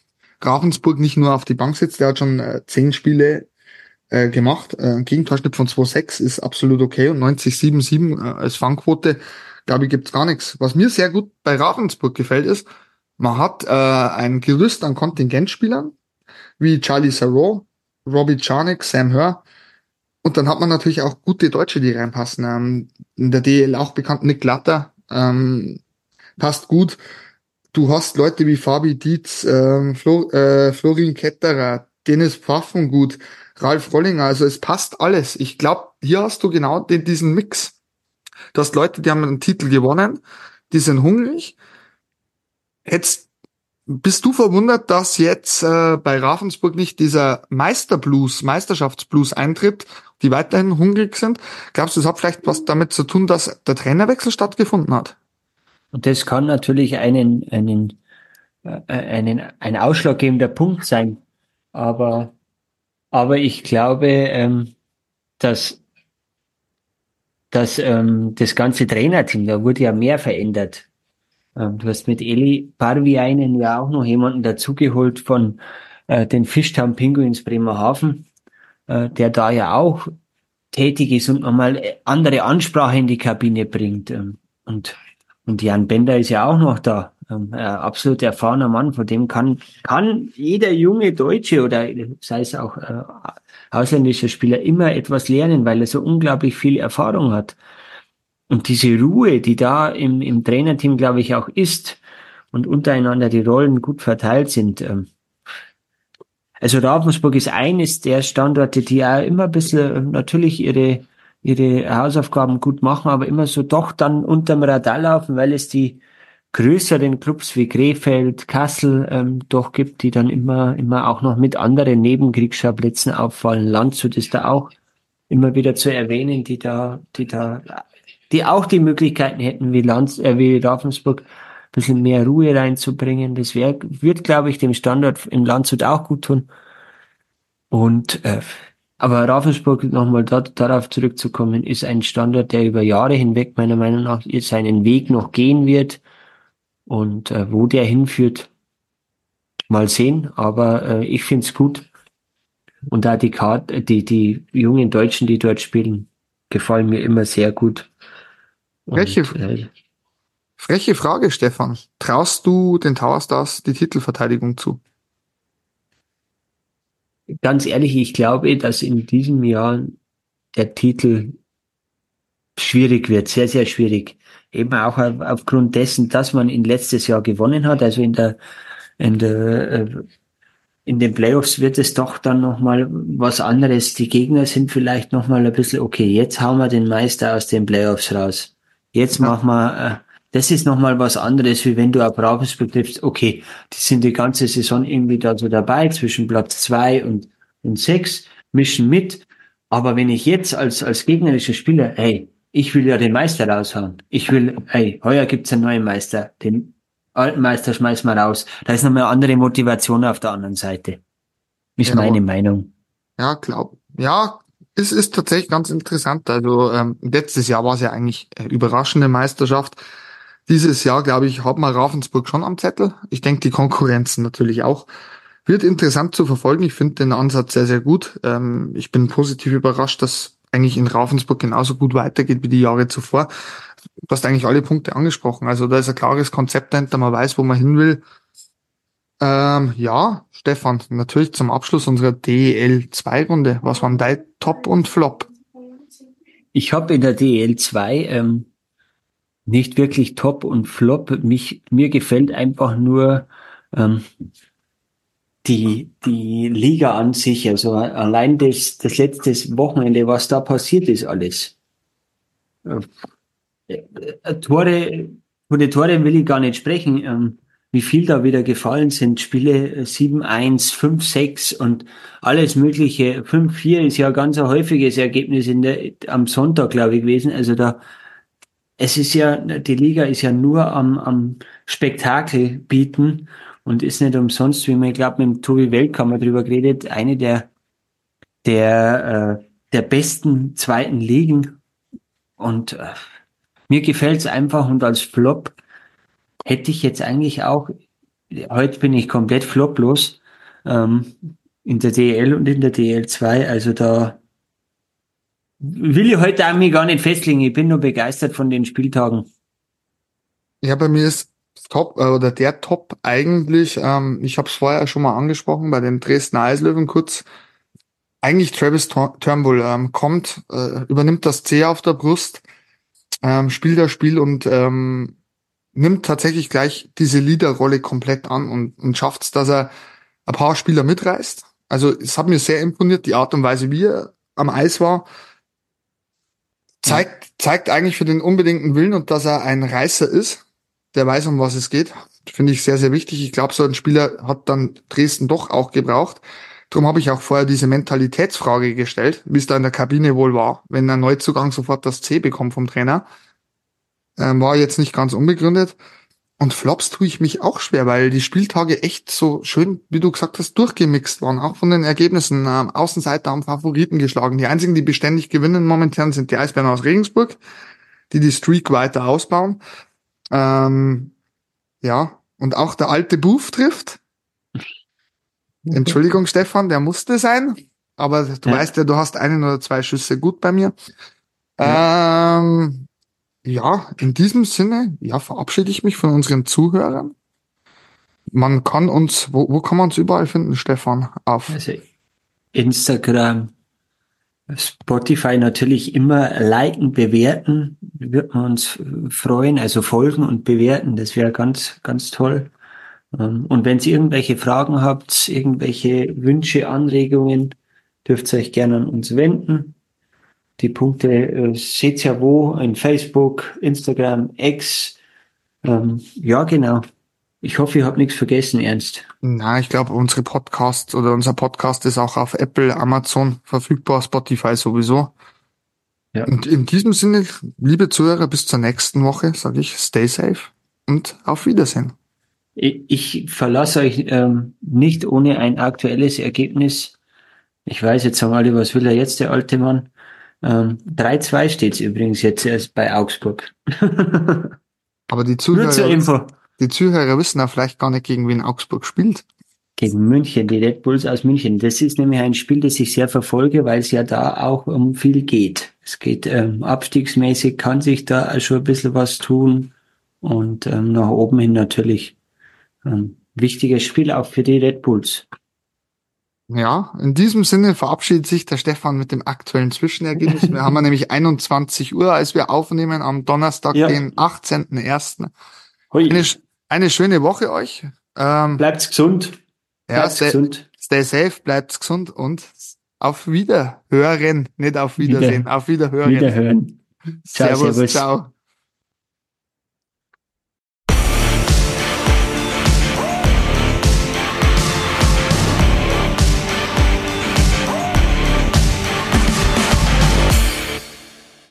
Ravensburg nicht nur auf die Bank sitzt, der hat schon äh, zehn Spiele äh, gemacht. Äh, ein Gegentorschnitt von 2,6 ist absolut okay und 90,77 äh, als Fangquote, glaube ich, gibt's gar nichts. Was mir sehr gut bei Ravensburg gefällt, ist, man hat äh, ein Gerüst an Kontingentspielern, wie Charlie Sarro, Robbie Czarnik, Sam Hör. Und dann hat man natürlich auch gute Deutsche, die reinpassen. Ähm, in der DL auch bekannt Nick Latter, ähm, passt gut. Du hast Leute wie Fabi Dietz, ähm, Flo, äh, Florin Ketterer, Dennis Pfaffengut, Ralf Rollinger, also es passt alles. Ich glaube, hier hast du genau den, diesen Mix. Du hast Leute, die haben einen Titel gewonnen, die sind hungrig. Jetzt bist du verwundert, dass jetzt äh, bei Ravensburg nicht dieser Meisterblues, Meisterschaftsblues eintritt, die weiterhin hungrig sind? Glaubst du, es hat vielleicht was damit zu tun, dass der Trainerwechsel stattgefunden hat? Und das kann natürlich einen, einen, äh, einen, ein ausschlaggebender Punkt sein. Aber, aber ich glaube, ähm, dass, dass ähm, das ganze Trainerteam, da wurde ja mehr verändert. Ähm, du hast mit Eli Parviainen ja auch noch jemanden dazugeholt von äh, den Fischtown Pinguins Bremerhaven, äh, der da ja auch tätig ist und nochmal andere Ansprache in die Kabine bringt. Ähm, und, und Jan Bender ist ja auch noch da. Ähm, absolut erfahrener Mann, von dem kann, kann jeder junge Deutsche oder sei es auch äh, ausländischer Spieler immer etwas lernen, weil er so unglaublich viel Erfahrung hat. Und diese Ruhe, die da im, im Trainerteam, glaube ich, auch ist und untereinander die Rollen gut verteilt sind. Ähm, also Ravensburg ist eines der Standorte, die auch immer ein bisschen ähm, natürlich ihre, ihre Hausaufgaben gut machen, aber immer so doch dann unterm Radar laufen, weil es die größeren Clubs wie Krefeld, Kassel ähm, doch gibt, die dann immer, immer auch noch mit anderen Nebenkriegsschauplätzen auffallen. Landshut ist da auch immer wieder zu erwähnen, die da, die da, die auch die Möglichkeiten hätten, wie Lands, äh, wie Ravensburg, ein bisschen mehr Ruhe reinzubringen. Das wär, wird, glaube ich, dem Standort in Landshut auch gut tun. Und äh, aber Ravensburg, nochmal da, darauf zurückzukommen, ist ein Standort, der über Jahre hinweg meiner Meinung nach seinen Weg noch gehen wird und äh, wo der hinführt, mal sehen. Aber äh, ich find's gut. Und da die Karte, die, die jungen Deutschen, die dort spielen, gefallen mir immer sehr gut. Freche, äh, freche Frage, Stefan. Traust du den Tower Stars die Titelverteidigung zu? Ganz ehrlich, ich glaube, dass in diesem Jahr der Titel schwierig wird, sehr, sehr schwierig eben auch aufgrund dessen, dass man ihn letztes Jahr gewonnen hat. Also in der, in der, äh, in den Playoffs wird es doch dann nochmal was anderes. Die Gegner sind vielleicht nochmal ein bisschen, okay, jetzt hauen wir den Meister aus den Playoffs raus. Jetzt ja. machen wir, äh, das ist nochmal was anderes, wie wenn du auf Ravensburg triffst, okay, die sind die ganze Saison irgendwie da so dabei, zwischen Platz zwei und, und sechs, mischen mit. Aber wenn ich jetzt als, als gegnerischer Spieler, hey, ich will ja den Meister raushauen. Ich will, hey, heuer gibt's einen neuen Meister. Den alten Meister schmeißen wir raus. Da ist nochmal eine andere Motivation auf der anderen Seite. Ist ja, meine Meinung. Ja, glaub. Ja, es ist tatsächlich ganz interessant. Also ähm, letztes Jahr war es ja eigentlich eine überraschende Meisterschaft. Dieses Jahr, glaube ich, hat man Ravensburg schon am Zettel. Ich denke, die Konkurrenzen natürlich auch. Wird interessant zu verfolgen. Ich finde den Ansatz sehr, sehr gut. Ähm, ich bin positiv überrascht, dass eigentlich in Ravensburg genauso gut weitergeht wie die Jahre zuvor. Du hast eigentlich alle Punkte angesprochen. Also da ist ein klares Konzept dahinter, man weiß, wo man hin will. Ähm, ja, Stefan, natürlich zum Abschluss unserer DEL2-Runde. Was waren dein Top und Flop? Ich habe in der DEL2 ähm, nicht wirklich Top und Flop. Mich, mir gefällt einfach nur ähm, die, die Liga an sich, also allein das, das letzte Wochenende, was da passiert ist alles. Äh, äh, Tore, von den Tore will ich gar nicht sprechen, ähm, wie viel da wieder gefallen sind. Spiele 7-1, 5-6 und alles mögliche. 5-4 ist ja ganz ein häufiges Ergebnis in der, am Sonntag, glaube ich, gewesen. Also da, es ist ja, die Liga ist ja nur am, am Spektakel bieten und ist nicht umsonst, wie man, ich glaube, mit dem Tobi Weltkammer drüber geredet, eine der, der, äh, der besten zweiten Ligen. Und äh, mir gefällt's einfach und als Flop hätte ich jetzt eigentlich auch, heute bin ich komplett floplos ähm, in der DL und in der DL2, also da will ich heute auch mich gar nicht festlegen. Ich bin nur begeistert von den Spieltagen. Ja, bei mir ist Top oder der Top eigentlich, ähm, ich habe es vorher schon mal angesprochen bei den Dresdner Eislöwen kurz, eigentlich Travis Turnbull ähm, kommt, äh, übernimmt das C auf der Brust, ähm, spielt das Spiel und ähm, nimmt tatsächlich gleich diese Leaderrolle komplett an und, und schafft es, dass er ein paar Spieler mitreißt. Also es hat mir sehr imponiert, die Art und Weise, wie er am Eis war. Zeigt, zeigt eigentlich für den unbedingten Willen und dass er ein Reißer ist der weiß, um was es geht. Finde ich sehr, sehr wichtig. Ich glaube, so ein Spieler hat dann Dresden doch auch gebraucht. Darum habe ich auch vorher diese Mentalitätsfrage gestellt, wie es da in der Kabine wohl war, wenn ein Neuzugang sofort das C bekommt vom Trainer. Ähm, war jetzt nicht ganz unbegründet. Und Flops tue ich mich auch schwer, weil die Spieltage echt so schön, wie du gesagt hast, durchgemixt waren. Auch von den Ergebnissen. Ähm, Außenseiter haben Favoriten geschlagen. Die einzigen, die beständig gewinnen momentan, sind die Eisbären aus Regensburg, die die Streak weiter ausbauen. Ähm, ja, und auch der alte Buff trifft. Entschuldigung, Stefan, der musste sein. Aber du ja. weißt ja, du hast einen oder zwei Schüsse gut bei mir. Ja. Ähm, ja, in diesem Sinne, ja, verabschiede ich mich von unseren Zuhörern. Man kann uns, wo, wo kann man uns überall finden, Stefan? Auf also Instagram, Spotify natürlich immer liken, bewerten, wird man uns freuen, also folgen und bewerten, das wäre ganz, ganz toll. Ähm, und wenn ihr irgendwelche Fragen habt, irgendwelche Wünsche, Anregungen, dürft ihr euch gerne an uns wenden. Die Punkte äh, seht ihr ja wo, in Facebook, Instagram, X. Ähm, ja, genau. Ich hoffe, ihr habt nichts vergessen, Ernst. Na, ich glaube, unsere Podcast oder unser Podcast ist auch auf Apple, Amazon verfügbar, Spotify sowieso. Ja. Und in diesem Sinne, liebe Zuhörer, bis zur nächsten Woche sage ich, stay safe und auf Wiedersehen. Ich, verlasse euch ähm, nicht ohne ein aktuelles Ergebnis. Ich weiß jetzt einmal, was will er jetzt, der alte Mann? Ähm, 3-2 steht es übrigens jetzt erst bei Augsburg. Aber die Zuhörer, die Zuhörer wissen ja vielleicht gar nicht, gegen wen Augsburg spielt. Gegen München, die Red Bulls aus München. Das ist nämlich ein Spiel, das ich sehr verfolge, weil es ja da auch um viel geht. Es geht ähm, abstiegsmäßig, kann sich da schon ein bisschen was tun und ähm, nach oben hin natürlich. Ähm, wichtiges Spiel auch für die Red Bulls. Ja, in diesem Sinne verabschiedet sich der Stefan mit dem aktuellen Zwischenergebnis. Wir haben nämlich 21 Uhr, als wir aufnehmen am Donnerstag, ja. den 18.01. Eine, eine schöne Woche euch. Ähm, bleibt gesund. Ja, bleibt stay, gesund. stay safe, bleibt gesund und auf Wiederhören, nicht auf Wiedersehen, Wieder, auf Wiederhören. Wiederhören. Ciao, servus, servus. ciao.